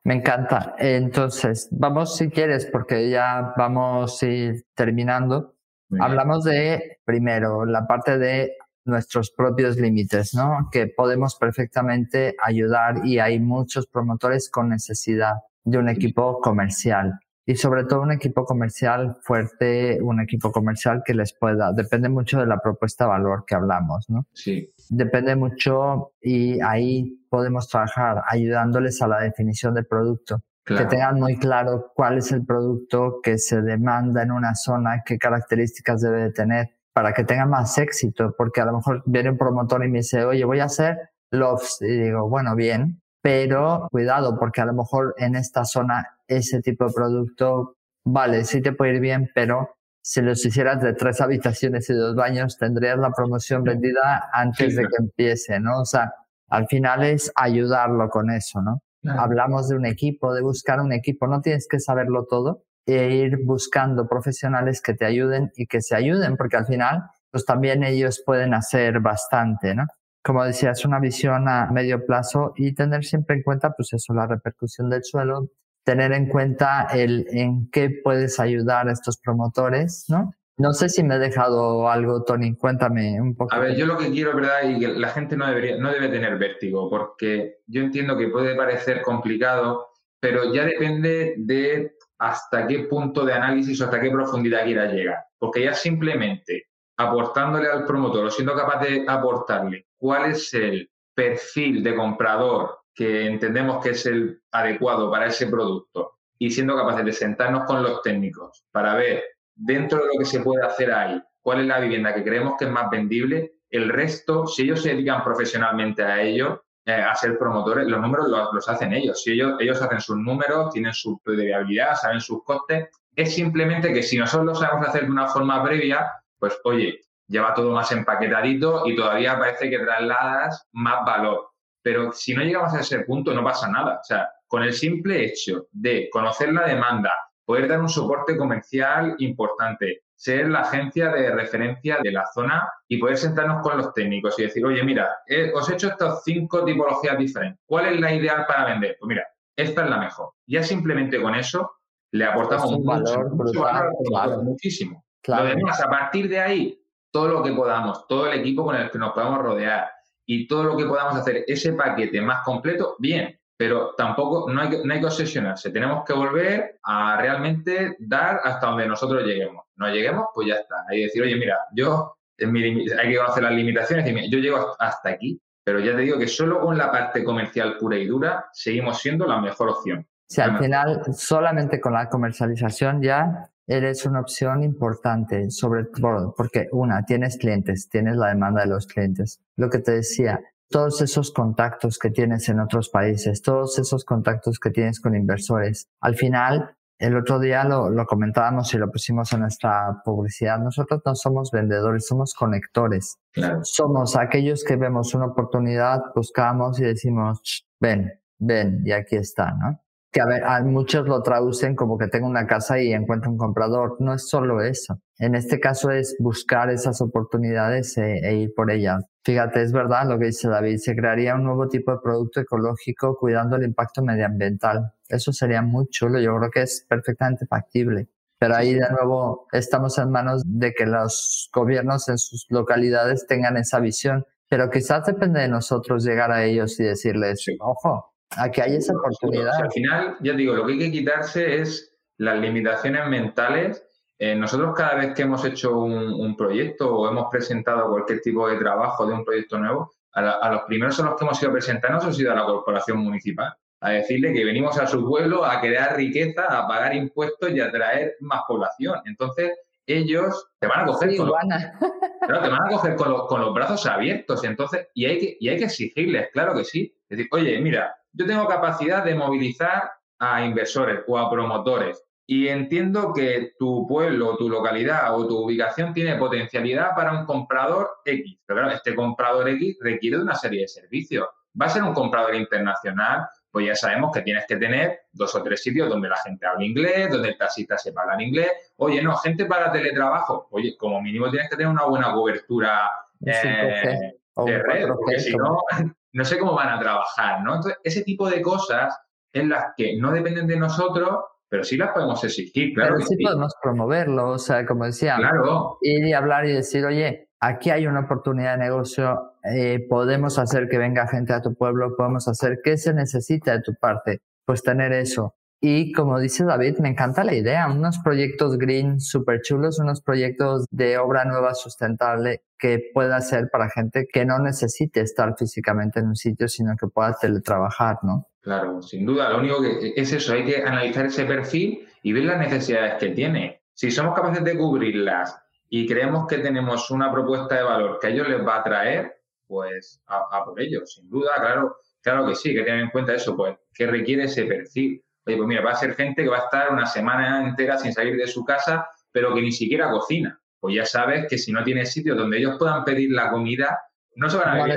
Me encanta. Entonces, vamos si quieres, porque ya vamos a ir terminando. Hablamos de, primero, la parte de nuestros propios límites, ¿no? Que podemos perfectamente ayudar y hay muchos promotores con necesidad de un equipo comercial y sobre todo un equipo comercial fuerte, un equipo comercial que les pueda, depende mucho de la propuesta de valor que hablamos, ¿no? Sí. Depende mucho y ahí podemos trabajar ayudándoles a la definición del producto. Que tengan muy claro cuál es el producto que se demanda en una zona, qué características debe de tener para que tenga más éxito, porque a lo mejor viene un promotor y me dice, oye, voy a hacer lofts, y digo, bueno, bien, pero cuidado, porque a lo mejor en esta zona ese tipo de producto, vale, sí te puede ir bien, pero si los hicieras de tres habitaciones y dos baños, tendrías la promoción vendida antes de que empiece, ¿no? O sea, al final es ayudarlo con eso, ¿no? Hablamos de un equipo, de buscar un equipo, no tienes que saberlo todo, e ir buscando profesionales que te ayuden y que se ayuden, porque al final, pues también ellos pueden hacer bastante, ¿no? Como decía, es una visión a medio plazo y tener siempre en cuenta, pues eso, la repercusión del suelo, tener en cuenta el en qué puedes ayudar a estos promotores, ¿no? No sé si me he dejado algo, Tony, cuéntame un poco. A ver, yo lo que quiero, ¿verdad? Y que la gente no, debería, no debe tener vértigo, porque yo entiendo que puede parecer complicado, pero ya depende de hasta qué punto de análisis o hasta qué profundidad quiera llegar. Porque ya simplemente aportándole al promotor o siendo capaz de aportarle cuál es el perfil de comprador que entendemos que es el adecuado para ese producto y siendo capaces de sentarnos con los técnicos para ver dentro de lo que se puede hacer ahí cuál es la vivienda que creemos que es más vendible, el resto, si ellos se dedican profesionalmente a ello, eh, a ser promotores, los números los, hacen ellos. Si ellos, ellos hacen sus números, tienen su viabilidad, saben sus costes, es simplemente que si nosotros lo sabemos hacer de una forma previa, pues oye, lleva todo más empaquetadito y todavía parece que trasladas más valor. Pero si no llegamos a ese punto, no pasa nada. O sea, con el simple hecho de conocer la demanda, poder dar un soporte comercial importante, ser la agencia de referencia de la zona y poder sentarnos con los técnicos y decir, oye, mira, os he hecho estas cinco tipologías diferentes. ¿Cuál es la ideal para vender? Pues mira, esta es la mejor. Ya simplemente con eso le aportamos un valor, valor muchísimo. Lo demás, a partir de ahí, todo lo que podamos, todo el equipo con el que nos podamos rodear y todo lo que podamos hacer, ese paquete más completo, bien, pero tampoco no hay, que, no hay que obsesionarse. Tenemos que volver a realmente dar hasta donde nosotros lleguemos. No lleguemos, pues ya está. Hay que decir, oye, mira, yo, hay que conocer las limitaciones y yo llego hasta aquí, pero ya te digo que solo con la parte comercial pura y dura seguimos siendo la mejor opción. Si al final solamente con la comercialización ya eres una opción importante, sobre todo porque una, tienes clientes, tienes la demanda de los clientes. Lo que te decía, todos esos contactos que tienes en otros países, todos esos contactos que tienes con inversores. Al final, el otro día lo, lo comentábamos y lo pusimos en nuestra publicidad. Nosotros no somos vendedores, somos conectores. Somos aquellos que vemos una oportunidad, buscamos y decimos, ven, ven, y aquí está, ¿no? Que a ver, a muchos lo traducen como que tengo una casa y encuentro un comprador. No es solo eso. En este caso es buscar esas oportunidades e, e, ir por ellas. Fíjate, es verdad lo que dice David, se crearía un nuevo tipo de producto ecológico cuidando el impacto medioambiental. Eso sería muy chulo, yo creo que es perfectamente factible. Pero ahí de nuevo estamos en manos de que los gobiernos en sus localidades tengan esa visión. Pero quizás depende de nosotros llegar a ellos y decirles, ojo, Aquí hay esa oportunidad. al final, ya digo, lo que hay que quitarse es las limitaciones mentales. Eh, nosotros cada vez que hemos hecho un, proyecto o hemos presentado cualquier tipo de trabajo de un proyecto nuevo, a, los primeros a los que hemos ido a presentarnos ha sido a la corporación municipal, a decirle que venimos a su pueblo a crear riqueza, a pagar impuestos y a traer más población. Entonces, ellos te van a coger, con, los, te van a coger con, los, con los brazos abiertos. Entonces, y hay, que, y hay que exigirles, claro que sí. Es decir, oye, mira, yo tengo capacidad de movilizar a inversores o a promotores y entiendo que tu pueblo, tu localidad o tu ubicación tiene potencialidad para un comprador X. Pero claro, este comprador X requiere de una serie de servicios. Va a ser un comprador internacional, pues ya sabemos que tienes que tener dos o tres sitios donde la gente hable inglés, donde el taxista sepa hablar inglés. Oye, no, gente para teletrabajo. Oye, como mínimo tienes que tener una buena cobertura eh, de red, porque si no, (laughs) no sé cómo van a trabajar, ¿no? Entonces, ese tipo de cosas en las que no dependen de nosotros, pero sí las podemos exigir, claro. Pero sí, podemos promoverlo, o sea, como decía, claro. ir y hablar y decir, oye, aquí hay una oportunidad de negocio, eh, podemos hacer que venga gente a tu pueblo, podemos hacer, ¿qué se necesita de tu parte? Pues tener eso. Y como dice David, me encanta la idea, unos proyectos green súper chulos, unos proyectos de obra nueva sustentable que pueda ser para gente que no necesite estar físicamente en un sitio, sino que pueda teletrabajar, ¿no? Claro, sin duda. Lo único que es eso, hay que analizar ese perfil y ver las necesidades que tiene. Si somos capaces de cubrirlas y creemos que tenemos una propuesta de valor que a ellos les va a traer, pues a, por ello, sin duda, claro, claro que sí, que tener en cuenta eso, pues que requiere ese perfil pues mira, va a ser gente que va a estar una semana entera sin salir de su casa, pero que ni siquiera cocina. Pues ya sabes que si no tienes sitio donde ellos puedan pedir la comida, no se van a no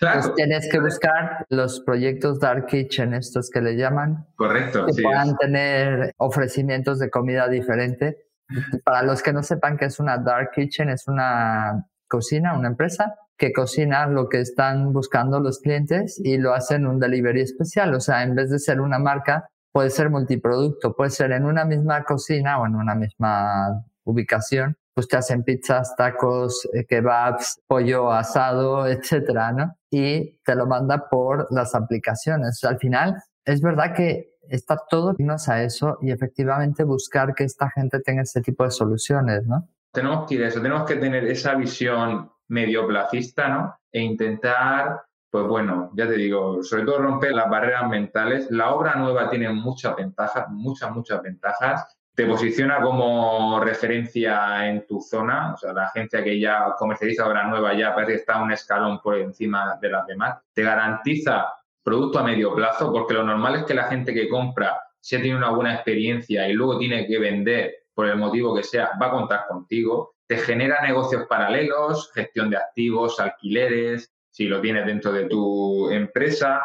Pues tienes que buscar los proyectos Dark Kitchen, estos que le llaman. Correcto. Que puedan tener ofrecimientos de comida diferente. (laughs) Para los que no sepan qué es una Dark Kitchen, es una cocina, una empresa que cocina lo que están buscando los clientes y lo hacen un delivery especial. O sea, en vez de ser una marca, puede ser multiproducto, puede ser en una misma cocina o en una misma ubicación. Pues te hacen pizzas, tacos, eh, kebabs, pollo asado, (laughs) etcétera, ¿no? Y te lo manda por las aplicaciones. al final, es verdad que está todo dignos a eso y efectivamente buscar que esta gente tenga ese tipo de soluciones, ¿no? Tenemos que ir eso, tenemos que tener esa visión medio placista, ¿no? E intentar, pues bueno, ya te digo, sobre todo romper las barreras mentales. La obra nueva tiene muchas ventajas, muchas, muchas ventajas. Te posiciona como referencia en tu zona, o sea, la agencia que ya comercializa obra nueva ya parece que está un escalón por encima de las demás. Te garantiza producto a medio plazo, porque lo normal es que la gente que compra, si tiene una buena experiencia y luego tiene que vender por el motivo que sea, va a contar contigo te genera negocios paralelos, gestión de activos, alquileres, si lo tienes dentro de tu empresa.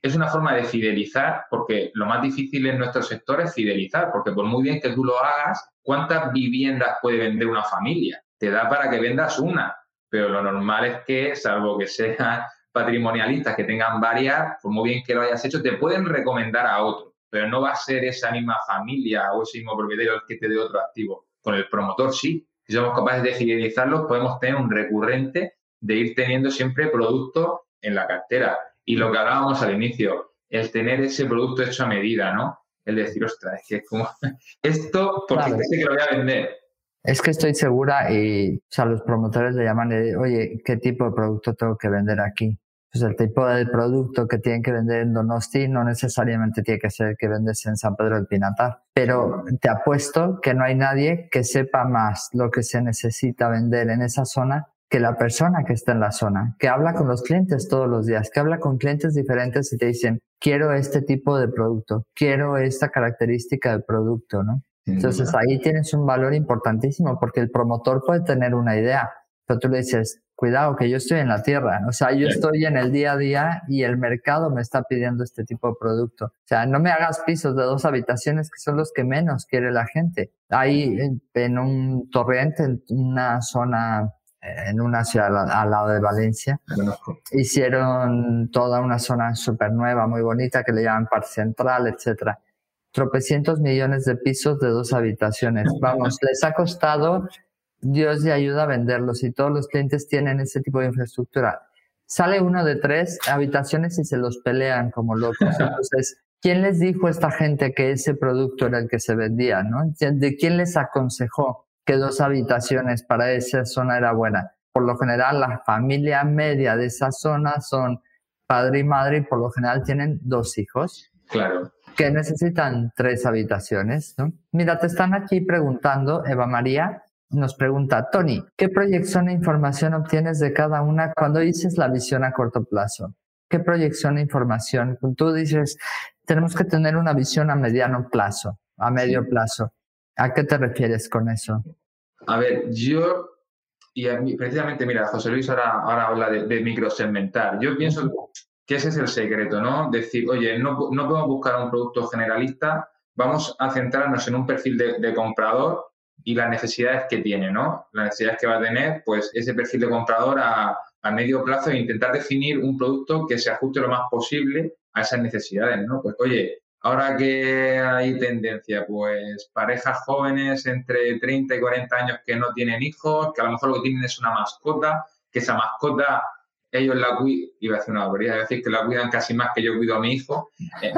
es una forma de fidelizar, porque lo más difícil en nuestro sector es fidelizar, porque por muy bien que tú lo hagas, ¿cuántas viviendas puede vender una familia? Te da para que vendas una, pero lo normal es que, salvo que sean (laughs) patrimonialistas que tengan varias, por muy bien que lo hayas hecho, te pueden recomendar a otro, pero no va a ser esa misma familia o ese mismo propietario el que te dé otro activo. Con el promotor sí. Si somos capaces de fidelizarlos, podemos tener un recurrente de ir teniendo siempre productos en la cartera. Y lo que hablábamos al inicio, el tener ese producto hecho a medida, ¿no? El decir, ostras, es que es como (laughs) esto, porque sé que lo voy a vender. Es que estoy segura y, o sea, los promotores le llaman, oye, ¿qué tipo de producto tengo que vender aquí? Pues el tipo de producto que tienen que vender en Donosti no necesariamente tiene que ser que vendes en San Pedro del Pinatar. Pero te apuesto que no hay nadie que sepa más lo que se necesita vender en esa zona que la persona que está en la zona, que habla con los clientes todos los días, que habla con clientes diferentes y te dicen, quiero este tipo de producto, quiero esta característica de producto, ¿no? Entonces ahí tienes un valor importantísimo porque el promotor puede tener una idea, pero tú le dices, cuidado que yo estoy en la tierra, o sea, yo estoy en el día a día y el mercado me está pidiendo este tipo de producto. O sea, no me hagas pisos de dos habitaciones que son los que menos quiere la gente. Ahí en un torrente, en una zona en una ciudad al, lado de Valencia. Hicieron toda una zona súper nueva, muy bonita, que le llaman Parque Central, etcétera. Tropecientos millones de pisos de dos habitaciones. (laughs) Vamos, les ha costado Dios de ayuda a venderlos y todos los clientes tienen ese tipo de infraestructura. Sale uno de tres habitaciones y se los pelean como locos. (laughs) Entonces, ¿quién les dijo a esta gente que ese producto era el que se vendía? ¿no? ¿De quién les aconsejó? que dos habitaciones para esa zona era buena. Por lo general, la familia media de esa zona son padre y madre y por lo general tienen dos hijos. Claro. Que necesitan tres habitaciones. ¿no? Mira, te están aquí preguntando, Eva María nos pregunta, Tony, ¿qué proyección e información obtienes de cada una cuando dices la visión a corto plazo? ¿Qué proyección e información? Tú dices, tenemos que tener una visión a mediano plazo, a medio plazo. ¿A qué te refieres con eso? A ver, yo, y a mí, precisamente, mira, José Luis ahora, ahora habla de, de microsegmentar. Yo pienso que ese es el secreto, ¿no? Decir, oye, no, no podemos buscar un producto generalista, vamos a centrarnos en un perfil de, comprador y las necesidades que tiene, ¿no? Las necesidades que va a tener, pues ese perfil de comprador a, a medio plazo e intentar definir un producto que se ajuste lo más posible a esas necesidades, ¿no? Pues oye, Ahora que hay tendencia, pues parejas jóvenes entre 30 y 40 años que no tienen hijos, que a lo mejor lo que tienen es una mascota, que esa mascota ellos la cuidan, iba a decir una barbaridad, decir que la cuidan casi más que yo cuido a mi hijo. Eh,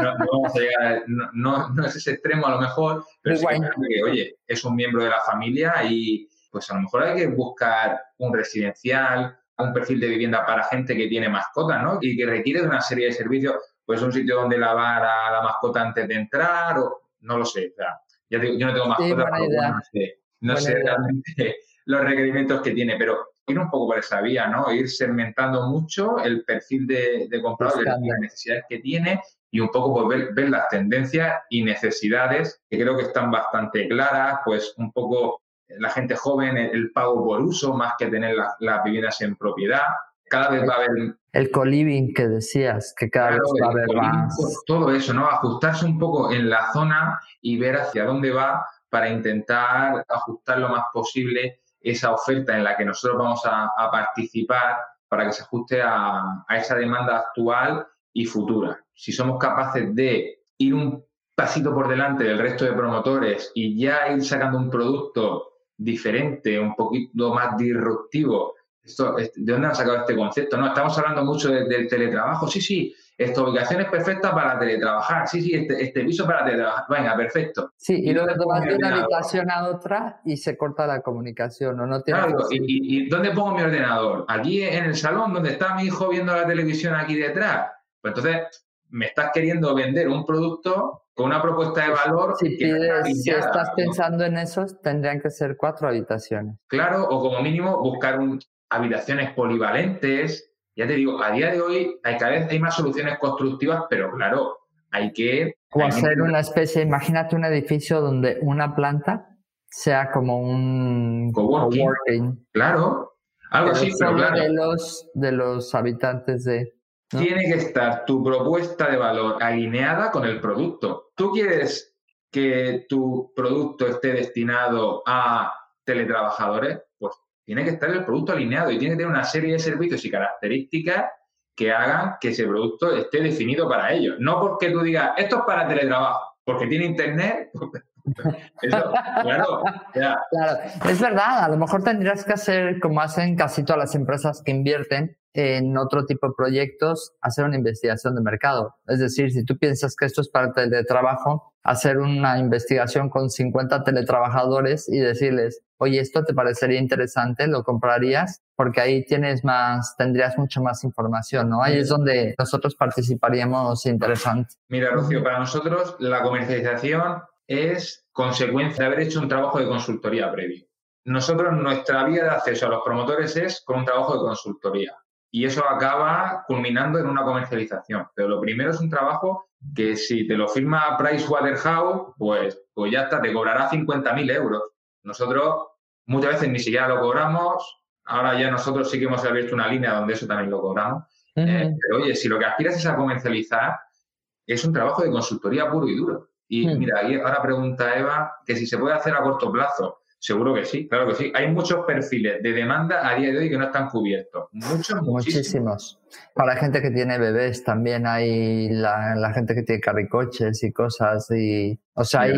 no, no, es ese extremo a lo mejor, pero sí que, oye, es un miembro de la familia y pues a lo mejor hay que buscar un residencial, un perfil de vivienda para gente que tiene mascotas, ¿no? Y que requiere de una serie de servicios pues un sitio donde lavar a la mascota antes de entrar, o no lo sé. O sea, ya digo, yo no tengo mascota, no sé, no sé realmente (laughs) los requerimientos que tiene, pero ir un poco por esa vía, ¿no? Ir segmentando mucho el perfil de, de comprador, las necesidades que tiene y un poco pues, ver, las tendencias y necesidades que creo que están bastante claras, pues un poco la gente joven, el, pago por uso más que tener las viviendas en propiedad, cada vez va a haber... El co-living que decías, que cada vez va a haber más... Todo eso, ¿no? Ajustarse un poco en la zona y ver hacia dónde va para intentar ajustar lo más posible esa oferta en la que nosotros vamos a, participar para que se ajuste a, a esa demanda actual y futura. Si somos capaces de ir un pasito por delante del resto de promotores y ya ir sacando un producto diferente, un poquito más disruptivo ¿De dónde han sacado este concepto? No, estamos hablando mucho del teletrabajo. Sí, sí, esta ubicación es perfecta para teletrabajar. Sí, sí, este, este piso para teletrabajar. Venga, perfecto. Sí, y, luego vas de una habitación a otra y se corta la comunicación. ¿o? No tiene claro, y, dónde pongo mi ordenador? Aquí en el salón, donde está mi hijo viendo la televisión aquí detrás. Pues entonces, me estás queriendo vender un producto con una propuesta de valor. Si, si estás pensando en eso, tendrían que ser cuatro habitaciones. Claro, o como mínimo buscar un, habitaciones polivalentes. Ya te digo, a día de hoy hay cada vez hay más soluciones constructivas, pero claro, hay que... O hacer una especie, imagínate un edificio donde una planta sea como un coworking. Claro, algo así, pero claro. De los, de los habitantes de... Tiene que estar tu propuesta de valor alineada con el producto. Tú quieres que tu producto esté destinado a teletrabajadores, tiene que estar el producto alineado y tiene que tener una serie de servicios y características que hagan que ese producto esté definido para ellos. No porque tú digas, esto es para teletrabajo, porque tiene internet. (laughs) claro, claro, es verdad, a lo mejor tendrías que hacer como hacen casi todas las empresas que invierten, en otro tipo de proyectos hacer una investigación de mercado. Es decir, si tú piensas que esto es para teletrabajo, hacer una investigación con 50 teletrabajadores y decirles, oye, esto te parecería interesante, lo comprarías, porque ahí tienes más, tendrías mucho más información, ¿no? Ahí es donde nosotros participaríamos interesante. Mira, Rocío, para nosotros la comercialización es consecuencia de haber hecho un trabajo de consultoría previo. Nosotros, nuestra vía de acceso a los promotores es con un trabajo de consultoría y eso acaba culminando en una comercialización. Pero lo primero es un trabajo que si te lo firma Pricewaterhouse, pues, pues ya está, te cobrará 50.000 euros. Nosotros muchas veces ni siquiera lo cobramos, ahora ya nosotros sí que hemos abierto una línea donde eso también lo cobramos. Eh, pero oye, si lo que aspiras es a comercializar, es un trabajo de consultoría puro y duro. Y mm. mira, ahora pregunta Eva que si se puede hacer a corto plazo. Seguro que sí, claro que sí. Hay muchos perfiles de demanda a día de hoy que no están cubiertos. Muchos, muchísimos. Para gente que tiene bebés también hay la, gente que tiene carricoches y cosas. y O sea, hay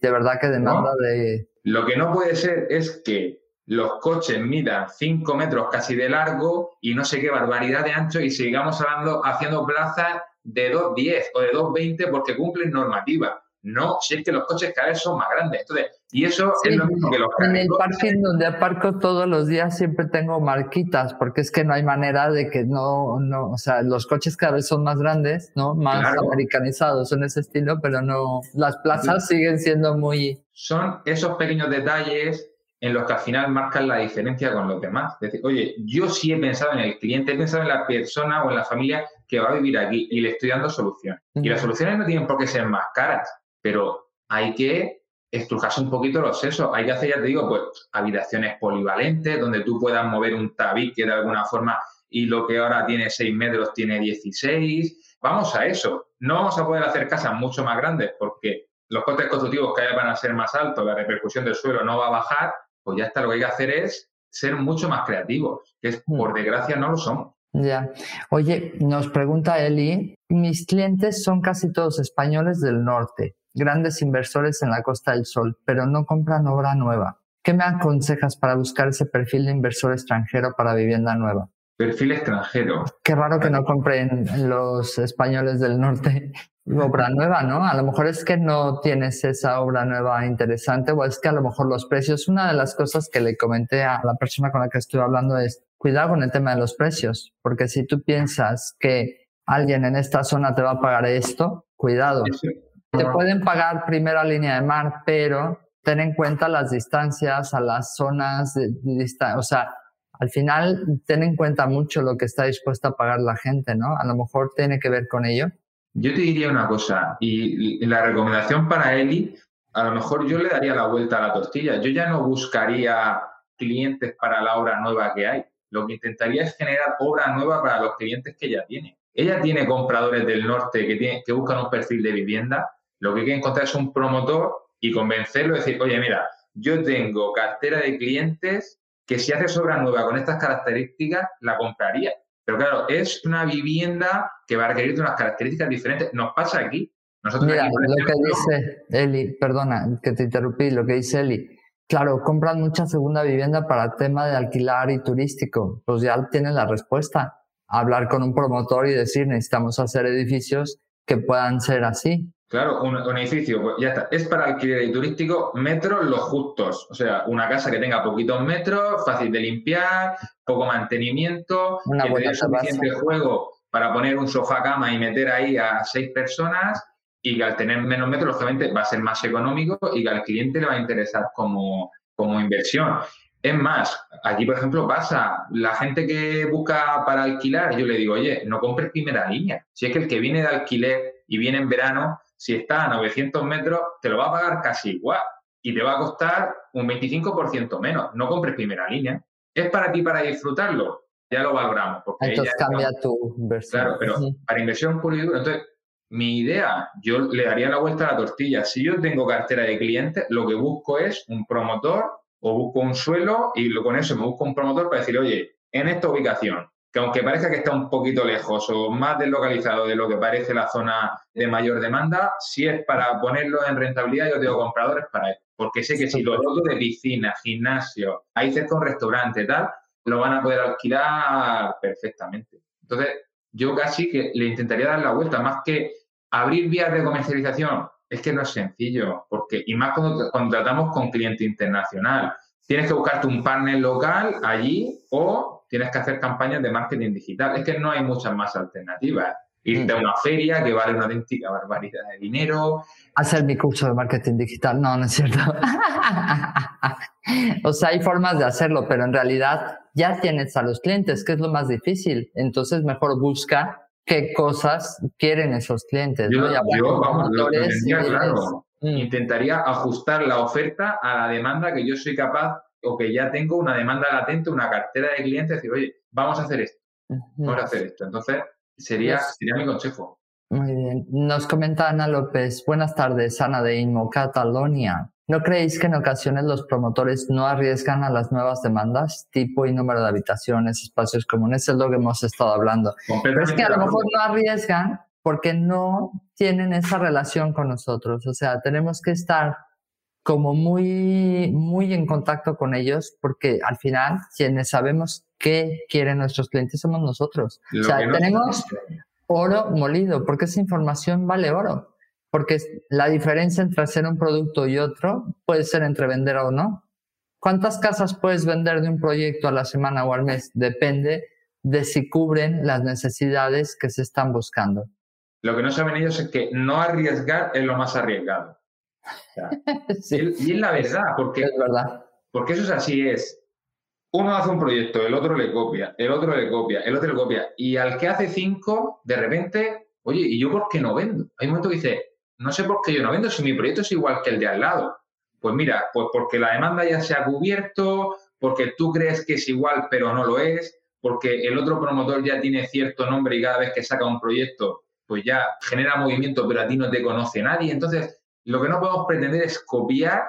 de verdad que demanda de... Lo que no puede ser es que los coches midan 5 metros casi de largo y no sé qué barbaridad de ancho y sigamos hablando, haciendo plazas de 2,10 o de 2,20 porque cumplen normativa. No, si es que los coches cada vez son más grandes. Entonces, y eso es lo mismo que los En el parking donde aparco todos los días siempre tengo marquitas, porque es que no hay manera de que no, no, o sea, los coches cada vez son más grandes, ¿no? Más americanizados en ese estilo, pero no, las plazas siguen siendo muy... Son esos pequeños detalles en los que al final marcan la diferencia con los demás. Es decir, oye, yo sí he pensado en el cliente, he pensado en la persona o en la familia que va a vivir aquí y le estoy dando soluciones. Y las soluciones no tienen por qué ser más caras, pero hay que estrujarse un poquito los sesos. Hay que hacer, ya te digo, pues habitaciones polivalentes donde tú puedas mover un tabique de alguna forma y lo que ahora tiene 6 metros tiene 16. Vamos a eso. No vamos a poder hacer casas mucho más grandes porque los costes constructivos cada vez van a ser más altos, la repercusión del suelo no va a bajar, pues ya está, lo que hay que hacer es ser mucho más creativos, que es, por mm. desgracia no lo somos. Ya. Oye, nos pregunta Eli, mis clientes son casi todos españoles del norte grandes inversores en la Costa del Sol, pero no compran obra nueva. ¿Qué me aconsejas para buscar ese perfil de inversor extranjero para vivienda nueva? Perfil extranjero. Qué raro que no compren los españoles del norte (laughs) obra nueva, ¿no? A lo mejor es que no tienes esa obra nueva interesante o es que a lo mejor los precios, una de las cosas que le comenté a la persona con la que estoy hablando es cuidado con el tema de los precios, porque si tú piensas que alguien en esta zona te va a pagar esto, cuidado. Te pueden pagar primera línea de mar, pero ten en cuenta las distancias a las zonas de, distancia. O sea, al final ten en cuenta mucho lo que está dispuesta a pagar la gente, ¿no? A lo mejor tiene que ver con ello. Yo te diría una cosa, y la recomendación para Eli, a lo mejor yo le daría la vuelta a la tortilla. Yo ya no buscaría clientes para la obra nueva que hay. Lo que intentaría es generar obra nueva para los clientes que ya tiene. Ella tiene compradores del norte que, que buscan un perfil de vivienda lo que hay que encontrar es un promotor y convencerlo, decir, oye, mira, yo tengo cartera de clientes que si haces obra nueva con estas características, la compraría. Pero claro, es una vivienda que va a requerir unas características diferentes. Nos pasa aquí. Nosotros Mira, lo que dice Eli, perdona que te interrumpí, lo que dice Eli, claro, compran mucha segunda vivienda para el tema de alquilar y turístico. Pues ya tienen la respuesta. Hablar con un promotor y decir, necesitamos hacer edificios que puedan ser así. Claro, un, edificio, pues ya está. Es para alquiler y turístico, metros los justos. O sea, una casa que tenga poquitos metros, fácil de limpiar, poco mantenimiento, una que tenga suficiente juego para poner un sofá cama y meter ahí a seis personas y que al tener menos metros, lógicamente, va a ser más económico y que al cliente le va a interesar como, como inversión. Es más, aquí, por ejemplo, pasa, la gente que busca para alquilar, yo le digo, oye, no compres primera línea. Si es que el que viene de alquiler y viene en verano, si está a 900 metros, te lo va a pagar casi igual y te va a costar un 25% menos. No compres primera línea. ¿Es para ti para disfrutarlo? ya lo valoramos. Porque entonces cambia tu versión. Claro, pero para inversión pura y dura, entonces mi idea, yo le daría la vuelta a la tortilla. Si yo tengo cartera de clientes, lo que busco es un promotor o busco un suelo y con eso me busco un promotor para decir, oye, en esta ubicación, que aunque parezca que está un poquito lejos o más deslocalizado de lo que parece la zona de mayor demanda, si es para ponerlo en rentabilidad, yo tengo compradores para eso. Porque sé que si lo otro de piscina, gimnasio, hay cerca un restaurante, tal, lo van a poder alquilar perfectamente. Entonces, yo casi que le intentaría dar la vuelta, más que abrir vías de comercialización, es que no es sencillo, porque, y más cuando, tratamos con cliente internacional, tienes que buscarte un partner local allí o tienes que hacer campañas de marketing digital. Es que no hay muchas más alternativas. Irte a mm. una feria que vale una auténtica barbaridad de dinero. Hacer mi curso de marketing digital. No, no es cierto. (laughs) o sea, hay formas de hacerlo, pero en realidad ya tienes a los clientes, que es lo más difícil. Entonces, mejor busca qué cosas quieren esos clientes. Yo, mm. intentaría ajustar la oferta a la demanda que yo soy capaz o que ya tengo una demanda latente, una cartera de clientes, decir, oye, vamos a hacer esto, vamos a hacer esto. Entonces, sería, pues sería mi consejo. Muy bien. Nos comenta Ana López. Buenas tardes, Ana de Inmo, Catalonia. ¿No creéis que en ocasiones los promotores no arriesgan a las nuevas demandas, tipo y número de habitaciones, espacios comunes? Es lo que hemos estado hablando. Pero es que a lo mejor no arriesgan porque no tienen esa relación con nosotros. O sea, tenemos que estar como muy, muy en contacto con ellos porque al final quienes sabemos qué quieren nuestros clientes somos nosotros. o sea, tenemos oro molido porque esa información vale oro porque la diferencia entre hacer un producto y otro puede ser entre vender o no. ¿Cuántas casas puedes vender de un proyecto a la semana o al mes? Depende de si cubren las necesidades que se están buscando. Lo que no saben ellos es que no arriesgar es lo más arriesgado. Y es la verdad, porque, es verdad. porque eso es así, es uno hace un proyecto, el otro le copia, el otro le copia, el otro le copia, y al que hace cinco, de repente, oye, ¿y yo por qué no vendo? Hay un momento que dice, no sé por qué yo no vendo si mi proyecto es igual que el de al lado. Pues mira, pues porque la demanda ya se ha cubierto, porque tú crees que es igual pero no lo es, porque el otro promotor ya tiene cierto nombre y cada vez que saca un proyecto, pues ya genera movimiento, pero a ti no te conoce nadie. Entonces, lo que no podemos pretender es copiar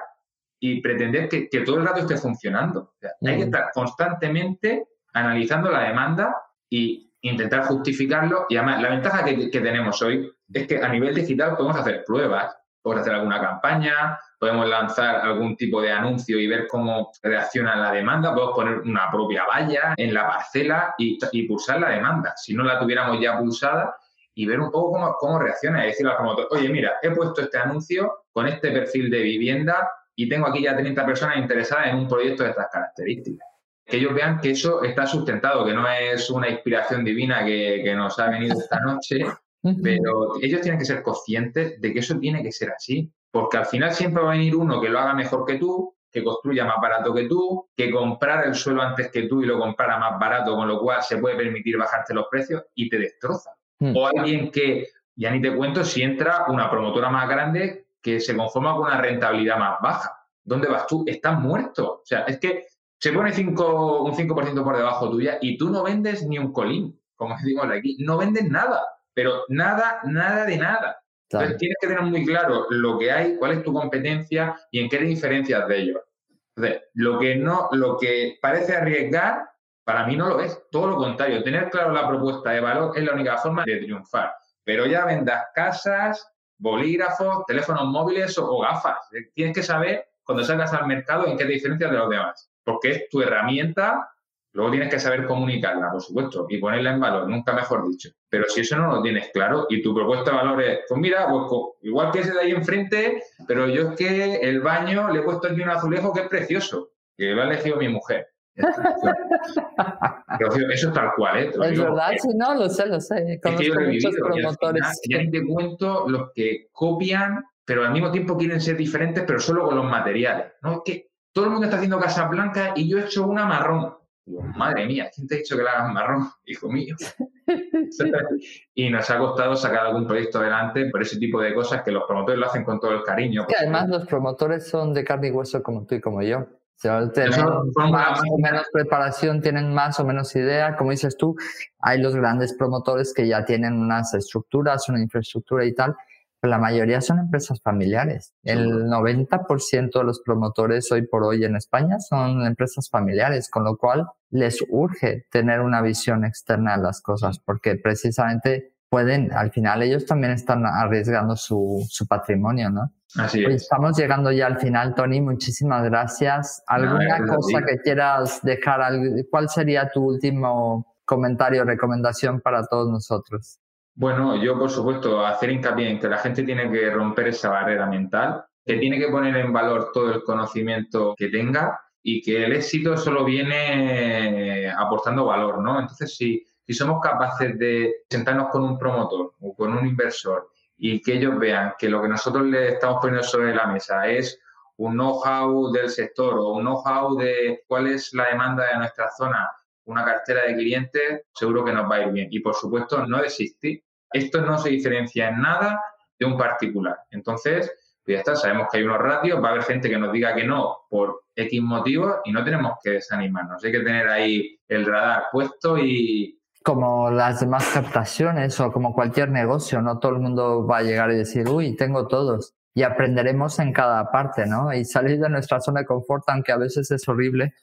y pretender que, todo el rato esté funcionando. Hay que estar constantemente analizando la demanda y intentar justificarlo. Y además, la ventaja que, tenemos hoy es que a nivel digital podemos hacer pruebas, podemos hacer alguna campaña, podemos lanzar algún tipo de anuncio y ver cómo reacciona la demanda, podemos poner una propia valla en la parcela y, pulsar la demanda. Si no la tuviéramos ya pulsada, y ver un poco cómo, cómo reacciona y decirle al promotor, oye, mira, he puesto este anuncio con este perfil de vivienda y tengo aquí ya 30 personas interesadas en un proyecto de estas características que ellos vean que eso está sustentado, que no es una inspiración divina que, nos ha venido esta noche, pero ellos tienen que ser conscientes de que eso tiene que ser así, porque al final siempre va a venir uno que lo haga mejor que tú, que construya más barato que tú, que comprar el suelo antes que tú y lo comprara más barato, con lo cual se puede permitir bajarte los precios y te destroza. Hmm. O alguien que, ya ni te cuento, si entra una promotora más grande que se conforma con una rentabilidad más baja. ¿Dónde vas tú? Estás muerto. O sea, es que se pone cinco, un 5% por debajo tuya y tú no vendes ni un colín, como (laughs) decimos aquí, no vendes nada, pero nada, nada de nada. Entonces tienes que tener muy claro lo que hay, cuál es tu competencia y en qué te diferencias de ellos. Entonces, lo que no, lo que parece arriesgar, para mí no lo es. Todo lo contrario, tener claro la propuesta de valor es la única forma de triunfar. Pero ya vendas casas, bolígrafos, teléfonos móviles o, gafas. Tienes que saber cuando salgas al mercado en qué te diferencias de los demás porque es tu herramienta, luego tienes que saber comunicarla, por supuesto, y ponerla en valor, nunca mejor dicho. Pero si eso no lo tienes claro y tu propuesta de valor es, pues mira, pues igual que ese de ahí enfrente, pero yo es que el baño le he puesto aquí un azulejo que es precioso, que lo ha elegido mi mujer. Eso es tal cual, ¿eh? Es verdad, sí, no, lo sé, lo sé. Conozco muchos promotores. Ya te cuento los que copian, pero al mismo tiempo quieren ser diferentes, pero solo con los materiales. ¿no? Es que todo el mundo está haciendo casa blanca y yo he hecho una marrón. madre mía, ¿quién te ha dicho que la hagas marrón, hijo mío? (laughs) y nos ha costado sacar algún proyecto adelante por ese tipo de cosas que los promotores lo hacen con todo el cariño. Que además los promotores son de carne y hueso como tú y como yo. Tienen más o menos preparación, tienen más o menos idea. Como dices tú, hay los grandes promotores que ya tienen unas estructuras, una infraestructura y tal, pero la mayoría son empresas familiares. El 90% de los promotores hoy por hoy en España son empresas familiares, con lo cual les urge tener una visión externa de las cosas, porque precisamente pueden, al final ellos también están arriesgando su, su patrimonio, ¿no? Así es. estamos llegando ya al final, Tony. Muchísimas gracias. ¿Alguna cosa que quieras dejar? ¿Cuál sería tu último comentario, recomendación para todos nosotros? Bueno, yo por supuesto hacer hincapié en que la gente tiene que romper esa barrera mental, que tiene que poner en valor todo el conocimiento que tenga y que el éxito solo viene aportando valor, ¿no? Entonces, si, si somos capaces de sentarnos con un promotor o con un inversor y que ellos vean que lo que nosotros les estamos poniendo sobre la mesa es un know-how del sector o un know-how de cuál es la demanda de nuestra zona, una cartera de clientes, seguro que nos va a ir bien. Y por supuesto, no desistir. Esto no se diferencia en nada de un particular. Entonces, pues ya está, sabemos que hay unos ratios, va a haber gente que nos diga que no por X motivos y no tenemos que desanimarnos. Hay que tener ahí el radar puesto y, como las demás captaciones o como cualquier negocio, no todo el mundo va a llegar y decir, uy, tengo todos. Y aprenderemos en cada parte, ¿no? Y salir de nuestra zona de confort, aunque a veces es horrible.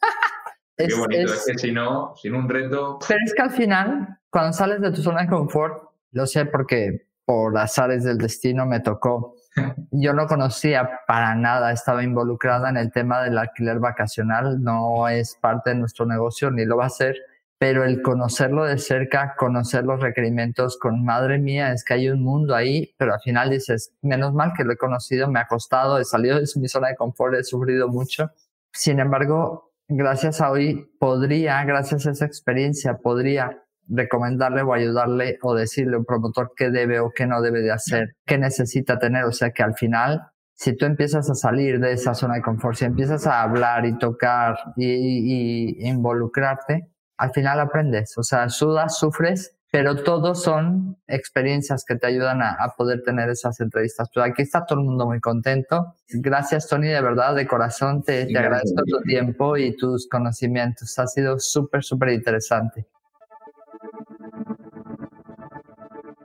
Qué bonito, es, que si no, sin un reto. Pero es que al final, cuando sales de tu zona de confort, lo sé porque por azares del destino me tocó. (laughs) Yo no conocía para nada, estaba involucrada en el tema del alquiler vacacional, no es parte de nuestro negocio ni lo va a ser pero el conocerlo de cerca, conocer los requerimientos con madre mía, es que hay un mundo ahí, pero al final dices, menos mal que lo he conocido, me ha costado, he salido de mi (laughs) zona de confort, he sufrido mucho. Sin embargo, gracias a hoy podría, gracias a esa experiencia, podría recomendarle o ayudarle o decirle a un promotor qué debe o qué no debe de hacer, qué necesita tener. O sea que al final, si tú empiezas a salir de esa zona de confort, si empiezas a hablar y tocar y, y involucrarte, al final aprendes, o sea, sudas, sufres, pero todos son experiencias que te ayudan a, poder tener esas entrevistas. Pues aquí está todo el mundo muy contento. Gracias, Tony, de verdad, de corazón, te, te agradezco tu tiempo y tus conocimientos. Ha sido súper, súper interesante.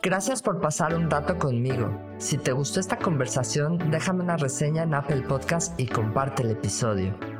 Gracias por pasar un rato conmigo. Si te gustó esta conversación, déjame una reseña en Apple Podcast y comparte el episodio.